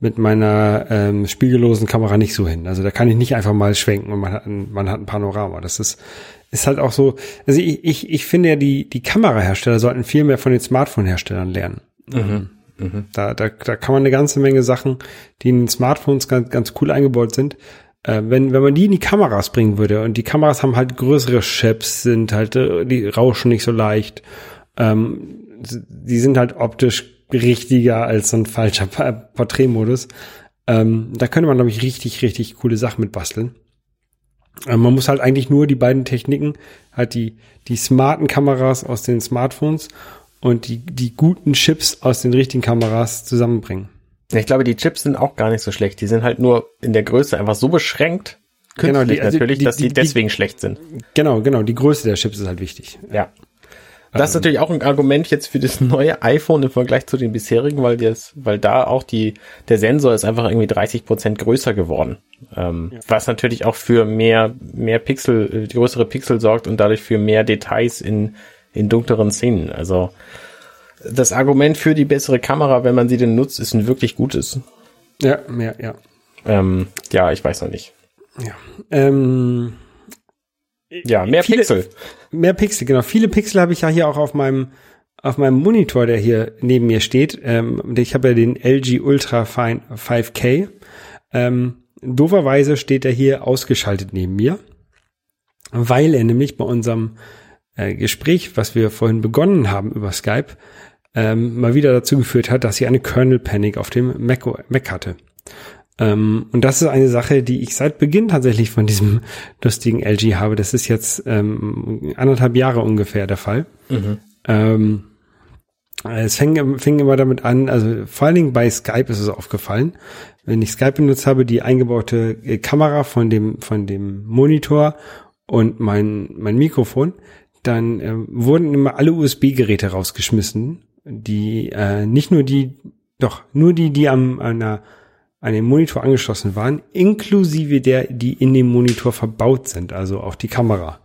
mit meiner ähm, spiegellosen Kamera nicht so hin. Also da kann ich nicht einfach mal schwenken und man hat ein, man hat ein Panorama. Das ist ist halt auch so. Also ich, ich, ich finde ja die die Kamerahersteller sollten viel mehr von den Smartphone-Herstellern lernen. Da, da, da kann man eine ganze Menge Sachen, die in den Smartphones ganz, ganz cool eingebaut sind. Äh, wenn, wenn man die in die Kameras bringen würde und die Kameras haben halt größere Chips, sind halt, äh, die rauschen nicht so leicht. Ähm, die sind halt optisch richtiger als so ein falscher Porträtmodus. Ähm, da könnte man, glaube ich, richtig, richtig coole Sachen mit basteln. Äh, man muss halt eigentlich nur die beiden Techniken, halt die, die smarten Kameras aus den Smartphones und die, die guten Chips aus den richtigen Kameras zusammenbringen. ich glaube, die Chips sind auch gar nicht so schlecht. Die sind halt nur in der Größe einfach so beschränkt, Genau, künstlich die- also natürlich, die- dass die, die- deswegen schlecht sind. Genau, genau, die Größe der Chips ist halt wichtig. Ja. Das ist natürlich auch ein Argument jetzt für das neue iPhone im Vergleich zu den bisherigen, weil das, weil da auch die, der Sensor ist einfach irgendwie 30 Prozent größer geworden. Ähm, Was natürlich auch für mehr, mehr Pixel, äh, größere Pixel sorgt und dadurch für mehr Details in, in dunkleren Szenen. Also, das Argument für die bessere Kamera, wenn man sie denn nutzt, ist ein wirklich gutes. Ja, mehr, ja. Ähm, ja, ich weiß noch nicht. ja. Ähm, Ja, mehr Viele- Pixel. Mehr Pixel, genau. Viele Pixel habe ich ja hier auch auf meinem auf meinem Monitor, der hier neben mir steht. Ähm, ich habe ja den LG Ultra Fine 5K. Ähm, dooferweise steht er hier ausgeschaltet neben mir, weil er nämlich bei unserem äh, Gespräch, was wir vorhin begonnen haben über Skype, ähm, mal wieder dazu geführt hat, dass ich eine Kernel Panic auf dem Mac, Mac hatte. Ähm, und das ist eine Sache, die ich seit Beginn tatsächlich von diesem lustigen LG habe. Das ist jetzt ähm, anderthalb Jahre ungefähr der Fall. Ähm, es fing, fing immer damit an, also vor allen Dingen bei Skype ist es aufgefallen. Wenn ich Skype benutzt habe, die eingebaute äh, Kamera von dem, von dem Monitor und mein, mein Mikrofon, dann äh, wurden immer alle USB-Geräte rausgeschmissen, die äh, nicht nur die, doch nur die, die am einer an den Monitor angeschlossen waren, inklusive der, die in dem Monitor verbaut sind, also auch die Kamera,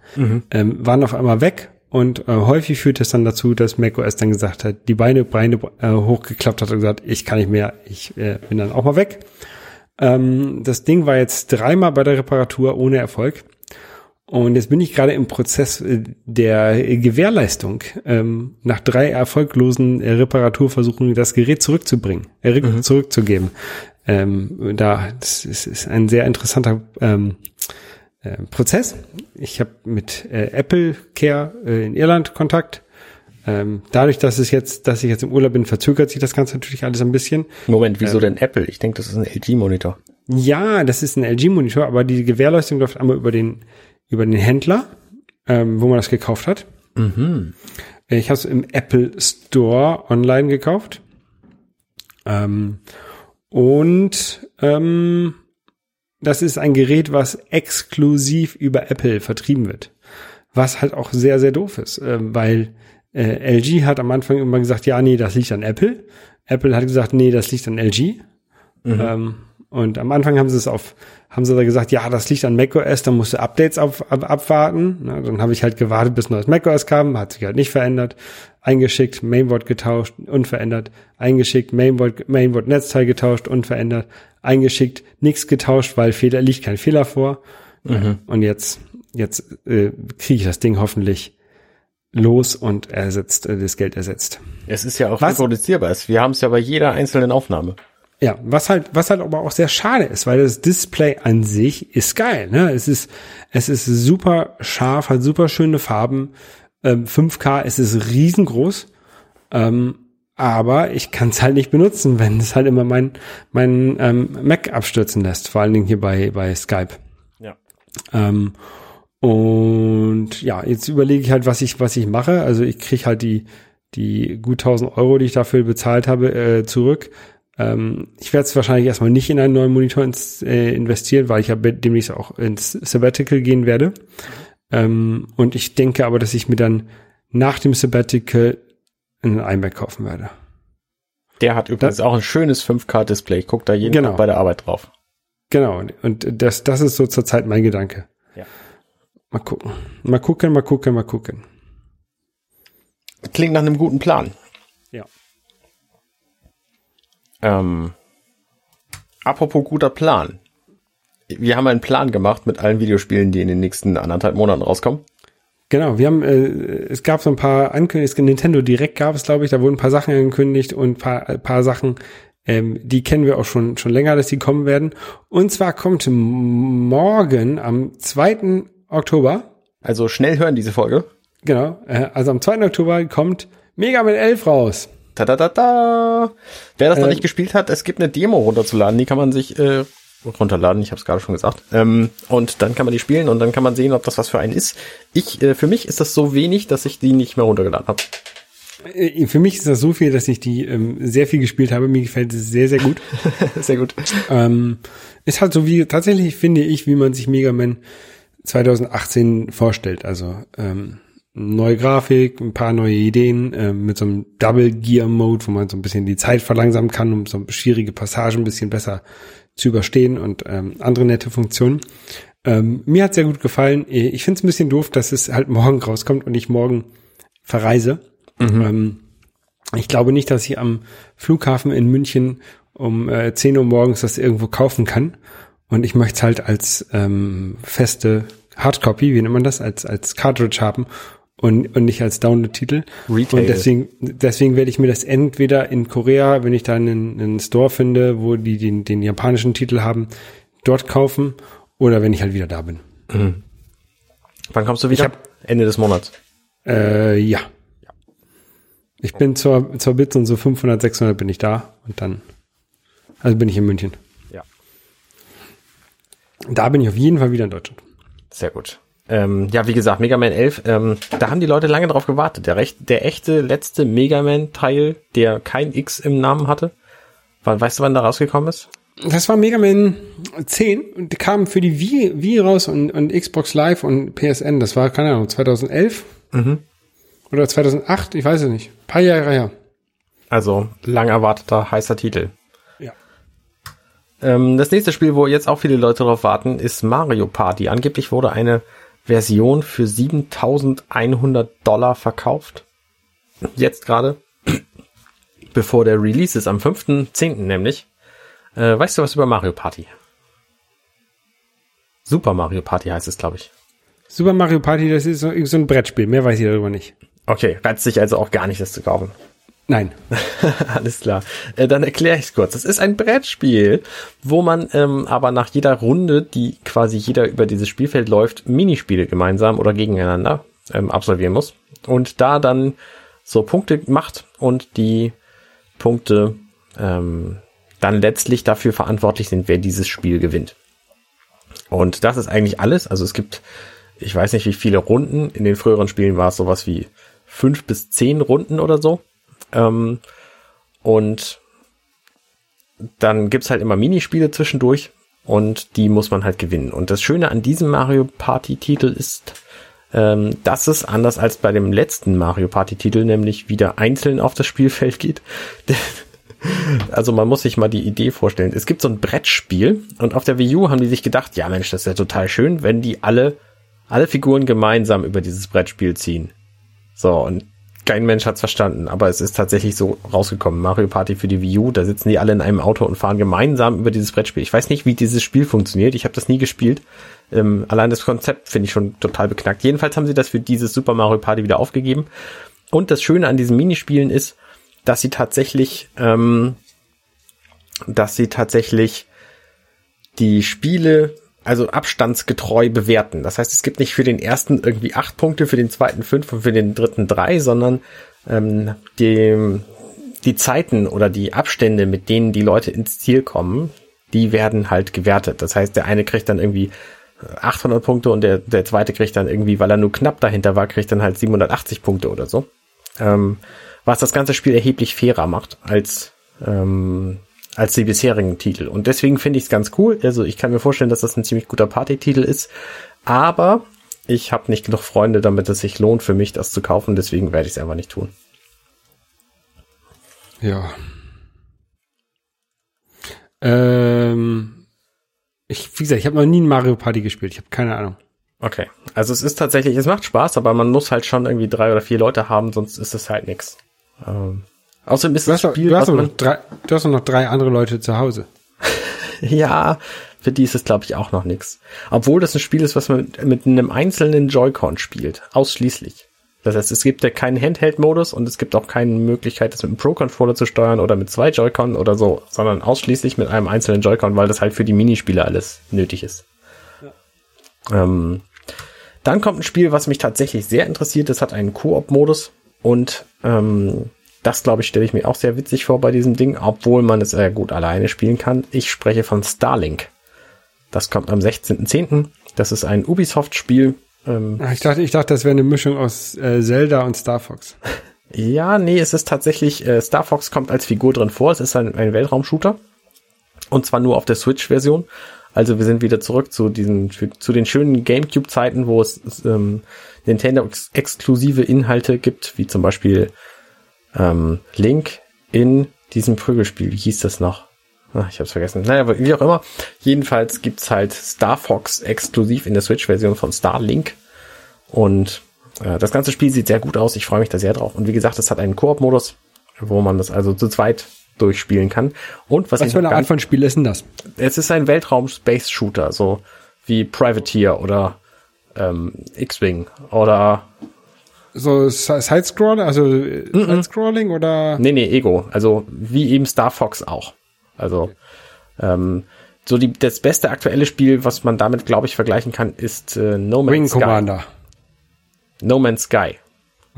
ähm, waren auf einmal weg. Und äh, häufig führt es dann dazu, dass macOS dann gesagt hat, die Beine, Beine äh, hochgeklappt hat und gesagt, ich kann nicht mehr, ich äh, bin dann auch mal weg. Ähm, das Ding war jetzt dreimal bei der Reparatur ohne Erfolg. Und jetzt bin ich gerade im Prozess äh, der Gewährleistung, ähm, nach drei erfolglosen äh, Reparaturversuchen das Gerät zurückzubringen, äh, rück- zurückzugeben. Ähm, da das ist, ist ein sehr interessanter ähm, äh, Prozess. Ich habe mit äh, Apple Care äh, in Irland Kontakt. Ähm, dadurch, dass es jetzt, dass ich jetzt im Urlaub bin, verzögert sich das Ganze natürlich alles ein bisschen. Moment, wieso denn Apple? Ich denke, das ist ein LG-Monitor. Ja, das ist ein LG-Monitor, aber die Gewährleistung läuft einmal über den über den Händler, ähm, wo man das gekauft hat. Ich habe es im Apple Store online gekauft. Ähm, und ähm, das ist ein Gerät, was exklusiv über Apple vertrieben wird. Was halt auch sehr, sehr doof ist, ähm, weil äh, LG hat am Anfang immer gesagt, ja, nee, das liegt an Apple. Apple hat gesagt, nee, das liegt an LG. Ähm, und am Anfang haben sie es auf, haben sie da gesagt, ja, das liegt an macOS, da musst du Updates auf, ab, abwarten. Na, dann habe ich halt gewartet, bis neues macOS kam, hat sich halt nicht verändert. Eingeschickt, Mainboard getauscht, unverändert. Eingeschickt, Mainboard, Mainboard Netzteil getauscht, unverändert. Eingeschickt, nichts getauscht, weil Fehler, liegt kein Fehler vor. Und jetzt, jetzt äh, kriege ich das Ding hoffentlich los und ersetzt, äh, das Geld ersetzt. Es ist ja auch Was? reproduzierbar. Es- Wir haben es ja bei jeder einzelnen Aufnahme. Ja, was halt, was halt aber auch sehr schade ist, weil das Display an sich ist geil, ne? Es ist, es ist super scharf, hat super schöne Farben, ähm, 5K, es ist riesengroß, ähm, aber ich kann es halt nicht benutzen, wenn es halt immer mein, mein ähm, Mac abstürzen lässt, vor allen Dingen hier bei, bei Skype. Ja. Ähm, und ja, jetzt überlege ich halt, was ich, was ich mache. Also ich kriege halt die, die gut 1000 Euro, die ich dafür bezahlt habe, äh, zurück. Ähm, ich werde es wahrscheinlich erstmal nicht in einen neuen Monitor ins, äh, investieren, weil ich ja demnächst auch ins Sabbatical gehen werde. Ähm, und ich denke aber, dass ich mir dann nach dem Sabbatical einen iMac kaufen werde. Der hat übrigens auch ein schönes 5K-Display. Guck da jeden Genau. Tag bei der Arbeit drauf. Genau. Und das, das ist so zurzeit mein Gedanke. Ja. Mal gucken. Mal gucken, mal gucken, mal gucken. Klingt nach einem guten Plan. Ja. Ähm, apropos guter Plan. Wir haben einen Plan gemacht mit allen Videospielen, die in den nächsten anderthalb Monaten rauskommen. Genau, wir haben, äh, es gab so ein paar Ankündigungen, Nintendo Direkt gab es, glaube ich, da wurden ein paar Sachen angekündigt und ein paar, ein paar Sachen, ähm, die kennen wir auch schon, schon länger, dass die kommen werden. Und zwar kommt morgen am 2. Oktober, Also schnell hören diese Folge. genau, äh, also am 2. Oktober kommt Mega Man 11 raus. Ta -da -da -da. Wer das noch Ähm. nicht gespielt hat, es gibt eine Demo runterzuladen, die kann man sich äh, runterladen, ich habe es gerade schon gesagt. Ähm, und dann kann man die spielen und dann kann man sehen, ob das was für einen ist. Ich, äh, für mich ist das so wenig, dass ich die nicht mehr runtergeladen habe. Äh, Für mich ist das so viel, dass ich die ähm, sehr viel gespielt habe. Mir gefällt es sehr, sehr gut. Sehr gut. ähm, ist halt so wie, tatsächlich finde ich, wie man sich Mega Man 2018 vorstellt. Also ähm, neue Grafik, ein paar neue Ideen ähm, mit so einem Double Gear Mode, wo man so ein bisschen die Zeit verlangsamen kann, um so schwierige Passagen ein bisschen besser zu überstehen und ähm, andere nette Funktionen. Ähm, mir hat sehr gut gefallen. Ich finde es ein bisschen doof, dass es halt morgen rauskommt und ich morgen verreise. Ähm, ich glaube nicht, dass ich am Flughafen in München um äh, 10 Uhr morgens das irgendwo kaufen kann. Und ich möchte es halt als ähm, feste Hardcopy, wie nennt man das, als, als Cartridge haben und, und nicht als Download-Titel. Retail. Und deswegen, deswegen werde ich mir das entweder in Korea, wenn ich da einen, einen Store finde, wo die den, den japanischen Titel haben, dort kaufen oder wenn ich halt wieder da bin. Wann kommst du wieder? hab- Ende des Monats. Äh, ja. Ich bin zur, zur Bits und so 500, 600 bin ich da und dann, also bin ich in München. Ja. Da bin ich auf jeden Fall wieder in Deutschland. Sehr gut. Ähm, ja, wie gesagt, Mega Man 11, ähm, da haben die Leute lange drauf gewartet. Der, recht, der echte letzte Mega Man-Teil, der kein X im Namen hatte. Wann, weißt du, wann der rausgekommen ist? Das war Mega Man 10 und kam für die Wii, Wii raus und, und Xbox Live und PSN. Das war, keine Ahnung, 2011 oder 2008, ich weiß es nicht. Ein paar Jahre her. Also lang erwarteter heißer Titel. Ja. Ähm, das nächste Spiel, wo jetzt auch viele Leute drauf warten, ist Mario Party. Angeblich wurde eine Version für 7100 Dollar verkauft. Jetzt gerade. Bevor der Release ist, am 5.10. nämlich. Äh, weißt du was über Mario Party? Super Mario Party heißt es, glaube ich. Super Mario Party, das ist so, so ein Brettspiel. Mehr weiß ich darüber nicht. Okay, reizt sich also auch gar nicht, das zu kaufen. Nein. Alles klar. Äh, dann erkläre ich es kurz. Es ist ein Brettspiel, wo man ähm, aber nach jeder Runde, die quasi jeder über dieses Spielfeld läuft, Minispiele gemeinsam oder gegeneinander ähm, absolvieren muss. Und da dann so Punkte macht und die Punkte ähm, dann letztlich dafür verantwortlich sind, wer dieses Spiel gewinnt. Und das ist eigentlich alles. Also es gibt, ich weiß nicht, wie viele Runden. In den früheren Spielen war es sowas wie fünf bis zehn Runden oder so. Ähm, und dann gibt's halt immer Minispiele zwischendurch und die muss man halt gewinnen. Und das Schöne an diesem Mario Party Titel ist, ähm, dass es anders als bei dem letzten Mario Party Titel nämlich wieder einzeln auf das Spielfeld geht. also man muss sich mal die Idee vorstellen. Es gibt so ein Brettspiel und auf der Wii U haben die sich gedacht, ja Mensch, das ist ja total schön, wenn die alle, alle Figuren gemeinsam über dieses Brettspiel ziehen. So, und kein Mensch hat's verstanden, aber es ist tatsächlich so rausgekommen. Mario Party für die Wii U, da sitzen die alle in einem Auto und fahren gemeinsam über dieses Brettspiel. Ich weiß nicht, wie dieses Spiel funktioniert. Ich habe das nie gespielt. Ähm, allein das Konzept finde ich schon total beknackt. Jedenfalls haben sie das für dieses Super Mario Party wieder aufgegeben. Und das Schöne an diesen Minispielen ist, dass sie tatsächlich, ähm, dass sie tatsächlich die Spiele also abstandsgetreu bewerten. Das heißt, es gibt nicht für den ersten irgendwie acht Punkte, für den zweiten fünf und für den dritten drei, sondern ähm, die, die Zeiten oder die Abstände, mit denen die Leute ins Ziel kommen, die werden halt gewertet. Das heißt, der eine kriegt dann irgendwie 800 Punkte und der, der zweite kriegt dann irgendwie, weil er nur knapp dahinter war, kriegt dann halt 780 Punkte oder so. Ähm, was das ganze Spiel erheblich fairer macht als ähm, als die bisherigen Titel. Und deswegen finde ich es ganz cool. Also ich kann mir vorstellen, dass das ein ziemlich guter Partytitel ist. Aber ich habe nicht genug Freunde, damit es sich lohnt für mich, das zu kaufen. Deswegen werde ich es einfach nicht tun. Ja. Ähm, ich, wie gesagt, ich habe noch nie ein Mario Party gespielt. Ich habe keine Ahnung. Okay. Also es ist tatsächlich, es macht Spaß, aber man muss halt schon irgendwie drei oder vier Leute haben, sonst ist es halt nix. Ähm, Außerdem ist das Spiel, du, hast noch drei, du hast noch drei andere Leute zu Hause. ja, für die ist es glaube ich auch noch nix. Obwohl das ein Spiel ist, was man mit, mit einem einzelnen Joy-Con spielt, ausschließlich. Das heißt, es gibt ja keinen Handheld-Modus und es gibt auch keine Möglichkeit, das mit einem Pro-Controller zu steuern oder mit zwei Joy-Con oder so, sondern ausschließlich mit einem einzelnen Joy-Con, weil das halt für die Minispiele alles nötig ist. Ähm, dann kommt ein Spiel, was mich tatsächlich sehr interessiert. Das hat einen Koop-Modus und ähm, das, glaube ich, stelle ich mir auch sehr witzig vor bei diesem Ding, obwohl man es sehr gut alleine spielen kann. Ich spreche von Starlink. Das kommt am 16.10. Das ist ein Ubisoft-Spiel. Ähm, Ah, Ich dachte, ich dachte, das wäre eine Mischung aus äh, Zelda und Star Fox. ja, nee, es ist tatsächlich, äh, Star Fox kommt als Figur drin vor. Es ist ein, ein Weltraumshooter. Und zwar nur auf der Switch-Version. Also wir sind wieder zurück zu diesen, zu den schönen Gamecube-Zeiten, wo es ähm, Nintendo-exklusive Inhalte gibt, wie zum Beispiel ähm, Link in diesem Prügelspiel. Wie hieß das noch? Ach, ich hab's vergessen. Naja, aber wie auch immer. Jedenfalls gibt's halt Star Fox exklusiv in der Switch-Version von Starlink. Und äh, das ganze Spiel sieht sehr gut aus. Ich freue mich da sehr drauf. Und wie gesagt, es hat einen Koop-Modus, wo man das also zu zweit durchspielen kann. Und was, Was ich für eine Art von Spiel ist denn das? es ist ein Weltraum-Space-Shooter, so wie Privateer oder ähm, X-Wing oder So Si- Sidescroll, also äh, Sidescrolling oder? Nee, nee, Ego. Also wie eben Star Fox auch. Also ähm, so die, das beste aktuelle Spiel, was man damit, glaube ich, vergleichen kann, ist äh, No Man's Wing Sky. Commander. No Man's Sky.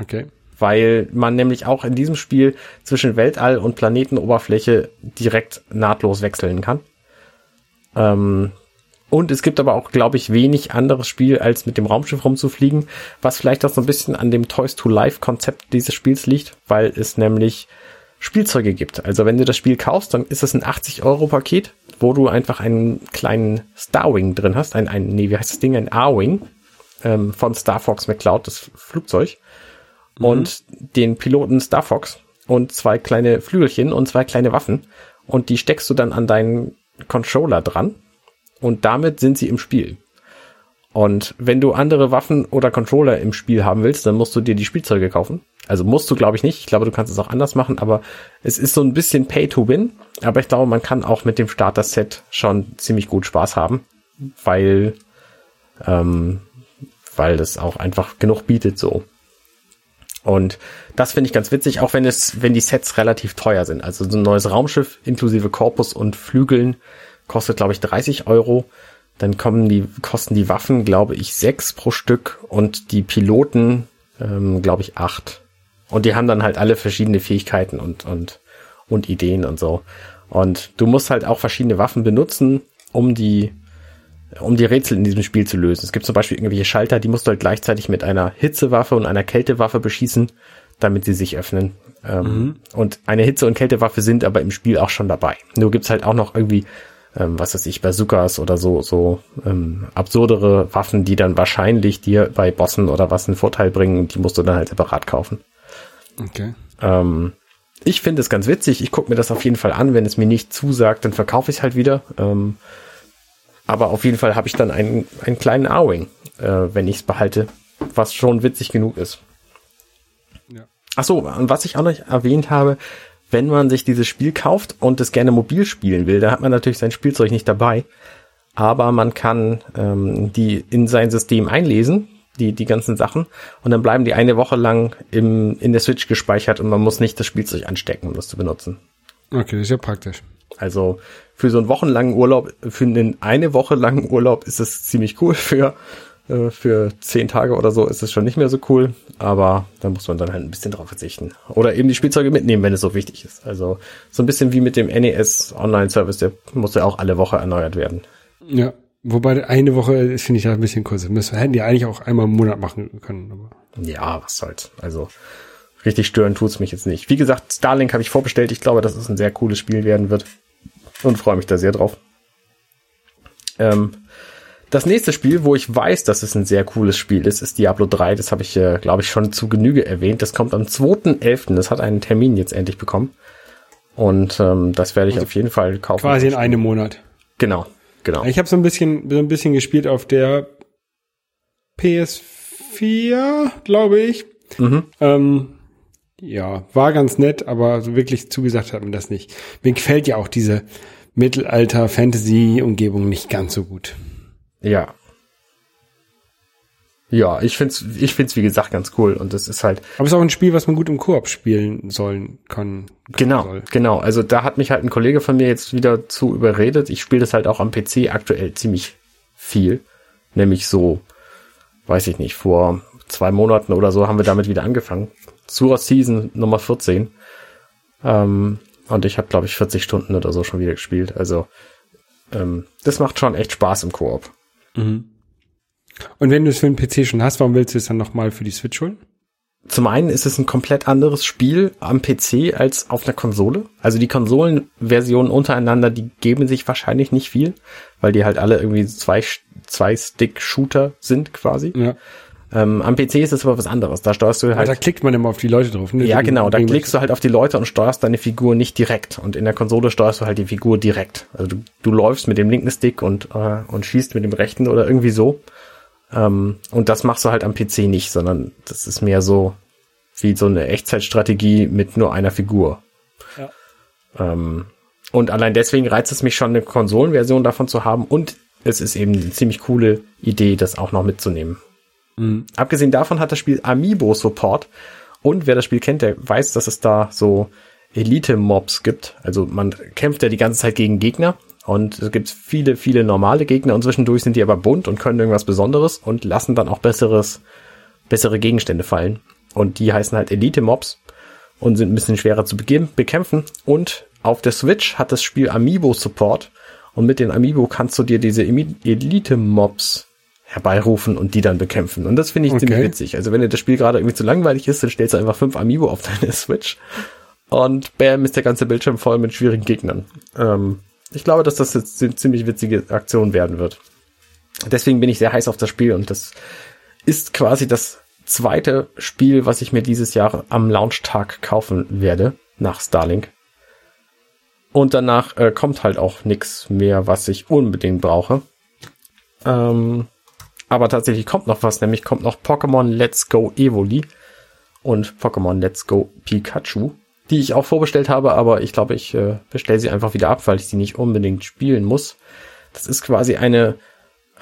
Okay. Weil man nämlich auch in diesem Spiel zwischen Weltall und Planetenoberfläche direkt nahtlos wechseln kann. Ähm, und es gibt aber auch, glaube ich, wenig anderes Spiel, als mit dem Raumschiff rumzufliegen, was vielleicht auch so ein bisschen an dem Toys to Life Konzept dieses Spiels liegt, weil es nämlich Spielzeuge gibt. Also wenn du das Spiel kaufst, dann ist es ein 80 Euro Paket, wo du einfach einen kleinen Starwing drin hast, ein, ein nee, wie heißt das Ding, ein A-Wing ähm, von Star Fox McCloud, das Flugzeug. Und den Piloten Star Fox und zwei kleine Flügelchen und zwei kleine Waffen. Und die steckst du dann an deinen Controller dran und damit sind sie im Spiel. Und wenn du andere Waffen oder Controller im Spiel haben willst, dann musst du dir die Spielzeuge kaufen. Also musst du, glaube ich, nicht. Ich glaube, du kannst es auch anders machen, aber es ist so ein bisschen Pay to Win. Aber ich glaube, man kann auch mit dem Starter-Set schon ziemlich gut Spaß haben, weil, ähm, weil das auch einfach genug bietet so. Und das finde ich ganz witzig, auch wenn es, wenn die Sets relativ teuer sind. Also so ein neues Raumschiff inklusive Korpus und Flügeln kostet, glaube ich, 30 Euro. Dann kommen die, kosten die Waffen, glaube ich, sechs pro Stück und die Piloten, ähm, glaube ich, acht. Und die haben dann halt alle verschiedene Fähigkeiten und, und, und Ideen und so. Und du musst halt auch verschiedene Waffen benutzen, um die, um die Rätsel in diesem Spiel zu lösen. Es gibt zum Beispiel irgendwelche Schalter, die musst du halt gleichzeitig mit einer Hitzewaffe und einer Kältewaffe beschießen, damit sie sich öffnen. Ähm, mhm. Und eine Hitze- und Kältewaffe sind aber im Spiel auch schon dabei. Nur gibt's halt auch noch irgendwie, ähm, was weiß ich, Bazookas oder so, so ähm, absurdere Waffen, die dann wahrscheinlich dir bei Bossen oder was einen Vorteil bringen. Die musst du dann halt separat kaufen. Okay. Ähm, ich finde es ganz witzig. Ich gucke mir das auf jeden Fall an. Wenn es mir nicht zusagt, dann verkaufe ich es halt wieder. Ähm, aber auf jeden Fall habe ich dann einen, einen kleinen A-Wing, äh, wenn ich es behalte, was schon witzig genug ist. Ja. Ach so, und was ich auch noch erwähnt habe, wenn man sich dieses Spiel kauft und es gerne mobil spielen will, da hat man natürlich sein Spielzeug nicht dabei. Aber man kann ähm, die in sein System einlesen die, die ganzen Sachen. Und dann bleiben die eine Woche lang im, in der Switch gespeichert und man muss nicht das Spielzeug anstecken, um das zu benutzen. Okay, das ist ja praktisch. Also für so einen wochenlangen Urlaub, für einen eine Woche langen Urlaub ist es ziemlich cool. Für, äh, für zehn Tage oder so ist es schon nicht mehr so cool. Aber da muss man dann halt ein bisschen drauf verzichten. Oder eben die Spielzeuge mitnehmen, wenn es so wichtig ist. Also so ein bisschen wie mit dem NES Online Service, der muss ja auch alle Woche erneuert werden. Ja, Wobei eine Woche finde ich ja ein bisschen kurz. Müssen, hätten die eigentlich auch einmal im Monat machen können. Aber. Ja, was soll's. Also richtig stören tut's mich jetzt nicht. Wie gesagt, Starlink habe ich vorbestellt. Ich glaube, dass es ein sehr cooles Spiel werden wird. Und freue mich da sehr drauf. Ähm, das nächste Spiel, wo ich weiß, dass es ein sehr cooles Spiel ist, ist Diablo 3. Das habe ich, äh, glaube ich, schon zu Genüge erwähnt. Das kommt am 2.11. Das hat einen Termin jetzt endlich bekommen. Und ähm, das werde ich also auf jeden Fall kaufen. Quasi in einem Monat. Genau. Genau. Ich habe so ein bisschen, so ein bisschen gespielt auf der PS4, glaube ich. Mhm. Ähm, ja, war ganz nett, aber so wirklich zugesagt hat mir das nicht. Mir gefällt ja auch diese Mittelalter-Fantasy-Umgebung nicht ganz so gut. Ja, ja, ich find's, ich find's wie gesagt ganz cool und das ist halt. Aber es ist auch ein Spiel, was man gut im Koop spielen sollen kann. Genau, soll. genau. Also da hat mich halt ein Kollege von mir jetzt wieder zu überredet. Ich spiele das halt auch am PC aktuell ziemlich viel, nämlich so, weiß ich nicht, vor zwei Monaten oder so haben wir damit wieder angefangen. Zur Season Nummer 14. Ähm, und ich habe glaube ich 40 Stunden oder so schon wieder gespielt. Also ähm, das macht schon echt Spaß im Koop. Mhm. Und wenn du es für den PC schon hast, warum willst du es dann nochmal für die Switch holen? Zum einen ist es ein komplett anderes Spiel am PC als auf einer Konsole. Also die Konsolenversionen untereinander, die geben sich wahrscheinlich nicht viel, weil die halt alle irgendwie zwei, zwei Stick-Shooter sind quasi. Ja. Ähm, am PC ist es aber was anderes. Da steuerst du halt. da klickt man immer auf die Leute drauf. Ne? Ja, genau. Da klickst du halt auf die Leute und steuerst deine Figur nicht direkt. Und in der Konsole steuerst du halt die Figur direkt. Also du, du läufst mit dem linken Stick und, äh, und schießt mit dem rechten oder irgendwie so. Ähm, und das machst du halt am PC nicht, sondern das ist mehr so wie so eine Echtzeitstrategie mit nur einer Figur. Ja. Ähm, und allein deswegen reizt es mich schon, eine Konsolenversion davon zu haben. Und es ist eben eine ziemlich coole Idee, das auch noch mitzunehmen. Mhm. Abgesehen davon hat das Spiel Amiibo-Support. Und wer das Spiel kennt, der weiß, dass es da so Elite-Mobs gibt. Also man kämpft ja die ganze Zeit gegen Gegner und es gibt viele, viele normale Gegner und zwischendurch sind die aber bunt und können irgendwas Besonderes und lassen dann auch besseres, bessere Gegenstände fallen. Und die heißen halt Elite-Mobs und sind ein bisschen schwerer zu bekämpfen. Und auf der Switch hat das Spiel Amiibo-Support. Und mit den Amiibo kannst du dir diese Elite-Mobs herbeirufen und die dann bekämpfen. Und das finde ich okay. ziemlich witzig. Also wenn dir das Spiel gerade irgendwie zu langweilig ist, dann stellst du einfach fünf Amiibo auf deine Switch und bam, ist der ganze Bildschirm voll mit schwierigen Gegnern. Ähm, ich glaube, dass das jetzt eine ziemlich witzige Aktion werden wird. Deswegen bin ich sehr heiß auf das Spiel und das ist quasi das zweite Spiel, was ich mir dieses Jahr am Launchtag kaufen werde, nach Starlink. Und danach äh, kommt halt auch nix mehr, was ich unbedingt brauche. Ähm, aber tatsächlich kommt noch was, nämlich kommt noch Pokémon Let's Go Evoli und Pokémon Let's Go Pikachu, die ich auch vorbestellt habe, aber ich glaube, ich äh, bestelle sie einfach wieder ab, weil ich sie nicht unbedingt spielen muss. Das ist quasi eine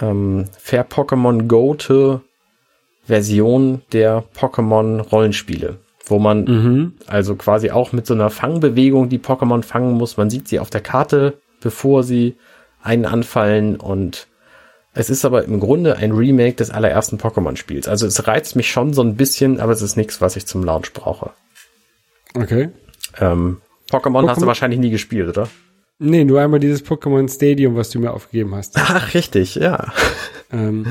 ähm, Fair Pokémon Go Version der Pokémon Rollenspiele, wo man Mhm. also quasi auch mit so einer Fangbewegung die Pokémon fangen muss. Man sieht sie auf der Karte, bevor sie einen anfallen und es ist aber im Grunde ein Remake des allerersten Pokémon-Spiels. Also es reizt mich schon so ein bisschen, aber es ist nichts, was ich zum Launch brauche. Okay. Ähm, Pokémon hast du wahrscheinlich nie gespielt, oder? Nee, nur einmal dieses Pokémon Stadium, was du mir aufgegeben hast. Ach, richtig, ja. ähm,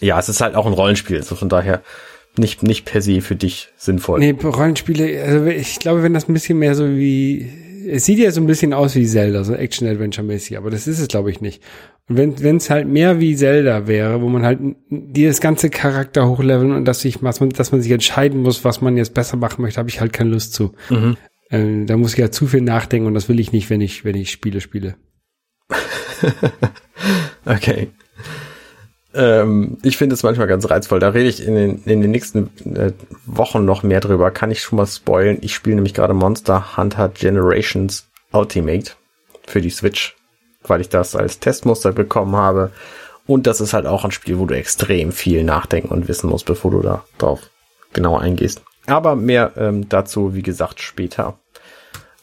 Ja, es ist halt auch ein Rollenspiel, also von daher nicht, nicht per se für dich sinnvoll. nee, Rollenspiele, also ich glaube, wenn das ein bisschen mehr so wie, es sieht ja so ein bisschen aus wie Zelda, so Action-Adventure-mäßig, aber das ist es, glaube ich, nicht. Und wenn es halt mehr wie Zelda wäre, wo man halt dieses ganze Charakter hochleveln und dass sich, was man, dass man sich entscheiden muss, was man jetzt besser machen möchte, habe ich halt keine Lust zu. Mhm. Ähm, da muss ich ja zu viel nachdenken und das will ich nicht, wenn ich, wenn ich Spiele spiele. Okay. Ähm, ich finde es manchmal ganz reizvoll. Da rede ich in den, in den nächsten äh, Wochen noch mehr drüber. Kann ich schon mal spoilen. Ich spiele nämlich gerade Monster Hunter Generations Ultimate für die Switch, weil ich das als Testmuster bekommen habe. Und das ist halt auch ein Spiel, wo du extrem viel nachdenken und wissen musst, bevor du da drauf genau eingehst. Aber mehr ähm, dazu, wie gesagt, später.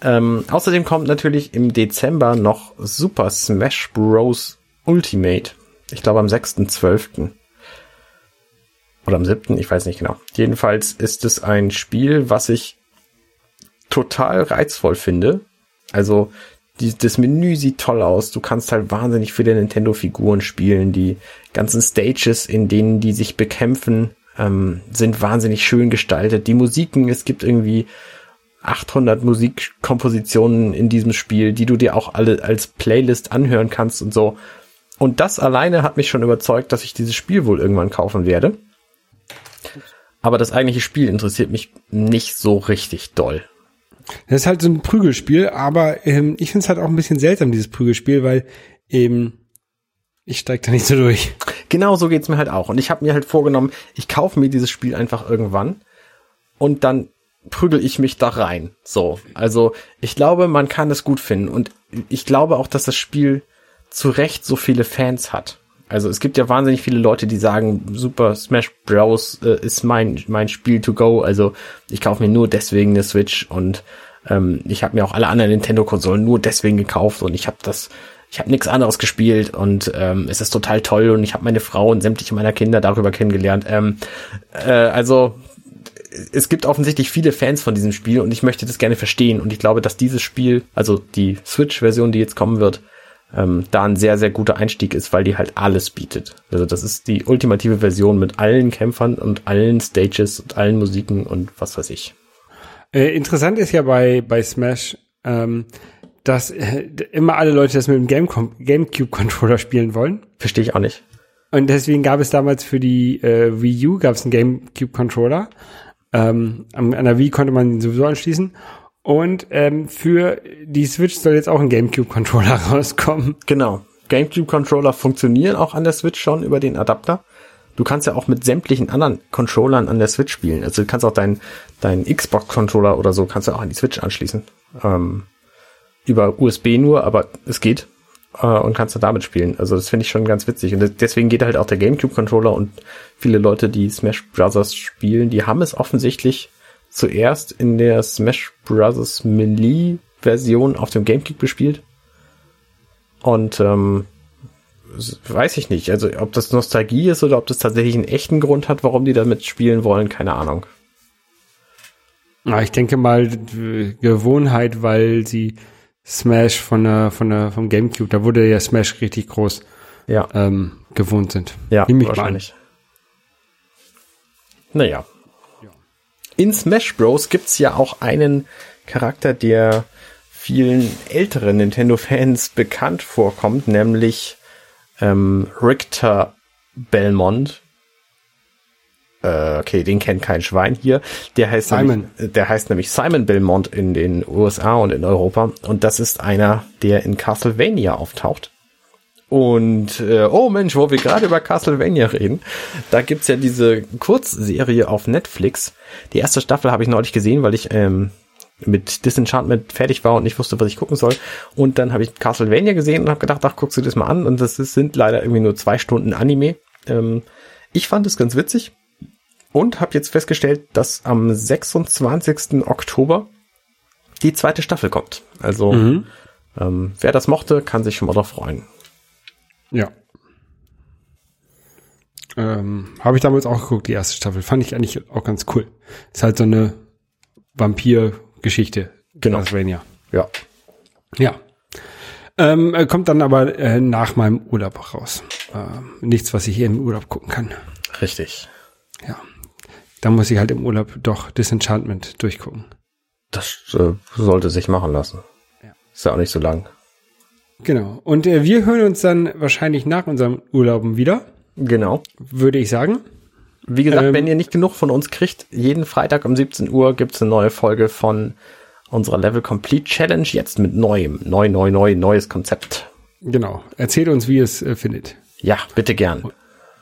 Ähm, außerdem kommt natürlich im Dezember noch Super Smash Bros. Ultimate. Ich glaube am 6.12. Oder am 7., ich weiß nicht genau. Jedenfalls ist es ein Spiel, was ich total reizvoll finde. Also die, das Menü sieht toll aus. Du kannst halt wahnsinnig viele Nintendo-Figuren spielen. Die ganzen Stages, in denen die sich bekämpfen, ähm, sind wahnsinnig schön gestaltet. Die Musiken, es gibt irgendwie 800 Musikkompositionen in diesem Spiel, die du dir auch alle als Playlist anhören kannst und so. Und das alleine hat mich schon überzeugt, dass ich dieses Spiel wohl irgendwann kaufen werde. Aber das eigentliche Spiel interessiert mich nicht so richtig doll. Das ist halt so ein Prügelspiel, aber ähm, ich finde es halt auch ein bisschen seltsam, dieses Prügelspiel, weil eben ich steig da nicht so durch. Genau so geht's mir halt auch. Und ich habe mir halt vorgenommen, ich kaufe mir dieses Spiel einfach irgendwann und dann prügel ich mich da rein. So. Also ich glaube, man kann es gut finden. Und ich glaube auch, dass das Spiel zu Recht so viele Fans hat. Also es gibt ja wahnsinnig viele Leute, die sagen, Super Smash Bros. Äh, ist mein, mein Spiel to go. Also ich kaufe mir nur deswegen eine Switch und ähm, ich habe mir auch alle anderen Nintendo-Konsolen nur deswegen gekauft und ich habe das, ich habe nichts anderes gespielt und ähm, es ist total toll und ich habe meine Frau und sämtliche meiner Kinder darüber kennengelernt. Ähm, äh, also es gibt offensichtlich viele Fans von diesem Spiel und ich möchte das gerne verstehen und ich glaube, dass dieses Spiel, also die Switch-Version, die jetzt kommen wird, ähm, da ein sehr, sehr guter Einstieg ist, weil die halt alles bietet. Also das ist die ultimative Version mit allen Kämpfern und allen Stages und allen Musiken und was weiß ich. Äh, interessant ist ja bei, bei Smash, ähm, dass äh, immer alle Leute das mit dem Gamecom Gamecube-Controller spielen wollen. Verstehe ich auch nicht. Und deswegen gab es damals für die äh, Wii U gab es einen Gamecube-Controller. Ähm, an an der Wii konnte man ihn sowieso anschließen. Und ähm, für die Switch soll jetzt auch ein Gamecube-Controller rauskommen. Genau. GameCube-Controller funktionieren auch an der Switch schon über den Adapter. Du kannst ja auch mit sämtlichen anderen Controllern an der Switch spielen. Also du kannst auch deinen dein Xbox-Controller oder so kannst du auch an die Switch anschließen. Ähm, über USB nur, aber es geht. Äh, und kannst du damit spielen. Also das finde ich schon ganz witzig. Und deswegen geht halt auch der GameCube-Controller und viele Leute, die Smash Brothers spielen, die haben es offensichtlich zuerst in der Smash Brothers Melee-Version auf dem GameCube gespielt. Und ähm, weiß ich nicht. Also ob das Nostalgie ist oder ob das tatsächlich einen echten Grund hat, warum die damit spielen wollen, keine Ahnung. Ja, ich denke mal Gewohnheit, weil sie Smash von der, von der, vom Gamecube, da wurde ja Smash richtig groß Ja, ähm, gewohnt sind. ja, wahrscheinlich. Naja. In Smash Bros. gibt's ja auch einen Charakter, der vielen älteren Nintendo-Fans bekannt vorkommt, nämlich ähm, Richter Belmont. äh, okay, den kennt kein Schwein hier. Der heißt Simon. Nämlich, der heißt nämlich Simon Belmont in den USA und in Europa. Und das ist einer, der in Castlevania auftaucht. Und äh, oh Mensch, wo wir gerade über Castlevania reden, da gibt's ja diese Kurzserie auf Netflix. Die erste Staffel habe ich neulich gesehen, weil ich ähm, mit Disenchantment fertig war und nicht wusste, was ich gucken soll. Und dann habe ich Castlevania gesehen und habe gedacht, ach, guckst du das mal an. Und das ist, sind leider irgendwie nur zwei Stunden Anime. Ähm, ich fand es ganz witzig und habe jetzt festgestellt, dass am 26. Oktober die zweite Staffel kommt. Also ähm, wer das mochte, kann sich schon mal drauf freuen. Ja. Ähm, Habe ich damals auch geguckt, die erste Staffel. Fand ich eigentlich auch ganz cool. Ist halt so eine Vampir-Geschichte. Genau. Ja. Ja. Ähm, äh, kommt dann aber äh, nach meinem Urlaub raus. Ähm, nichts, was ich hier im Urlaub gucken kann. Richtig. Ja. Da muss ich halt im Urlaub doch Disenchantment durchgucken. Das äh, sollte sich machen lassen. Ja. Ist ja auch nicht so lang. Genau. Und äh, wir hören uns dann wahrscheinlich nach unserem Urlauben wieder, Genau. würde ich sagen. Wie gesagt, Ähm, wenn ihr nicht genug von uns kriegt, jeden Freitag um 17 Uhr gibt's eine neue Folge von unserer Level Complete Challenge. Jetzt mit neuem, neu, neu, neu, neues Konzept. Genau. Erzählt uns, wie ihr es äh, findet. Ja, bitte gern.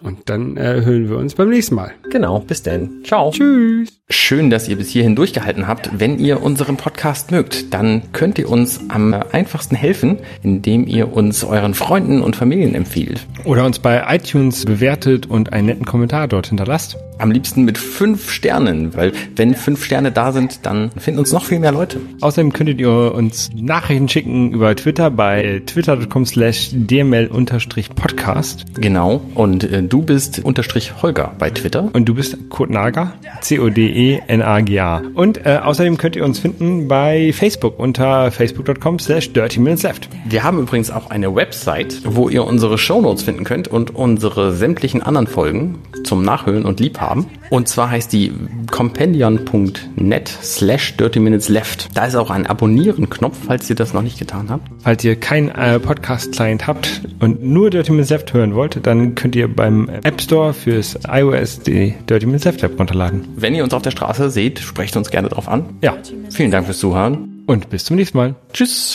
Und dann äh, hören wir uns beim nächsten Mal. Genau, bis denn. Ciao. Tschüss. Schön, dass ihr bis hierhin durchgehalten habt. Wenn ihr unseren Podcast mögt, dann könnt ihr uns am einfachsten helfen, indem ihr uns euren Freunden und Familien empfiehlt. Oder uns bei iTunes bewertet und einen netten Kommentar dort hinterlasst. Am liebsten mit fünf Sternen, weil wenn fünf Sterne da sind, dann finden uns noch viel mehr Leute. Außerdem könntet ihr uns Nachrichten schicken über Twitter bei twitter.com slash dml-podcast. Genau. Und äh, du bist unterstrich Holger bei Twitter. Und du bist Kurt Nager, C-O-D-E-N-A-G-A. Und äh, außerdem könnt ihr uns finden bei Facebook unter facebook.com slash dirty minutes left. Wir haben übrigens auch eine Website, wo ihr unsere Shownotes finden könnt und unsere sämtlichen anderen Folgen zum Nachhören und Liebhaben. Und zwar heißt die compendion.net slash dirty minutes left. Da ist auch ein Abonnieren-Knopf, falls ihr das noch nicht getan habt. Falls ihr keinen äh, Podcast-Client habt und nur Dirty Minutes Left hören wollt, dann könnt ihr beim App Store fürs iOS die Dirty Minutes Left App runterladen. Wenn ihr uns auf der Straße seht, sprecht uns gerne drauf an. Ja, Vielen Dank fürs Zuhören. und bis zum nächsten Mal. Tschüss.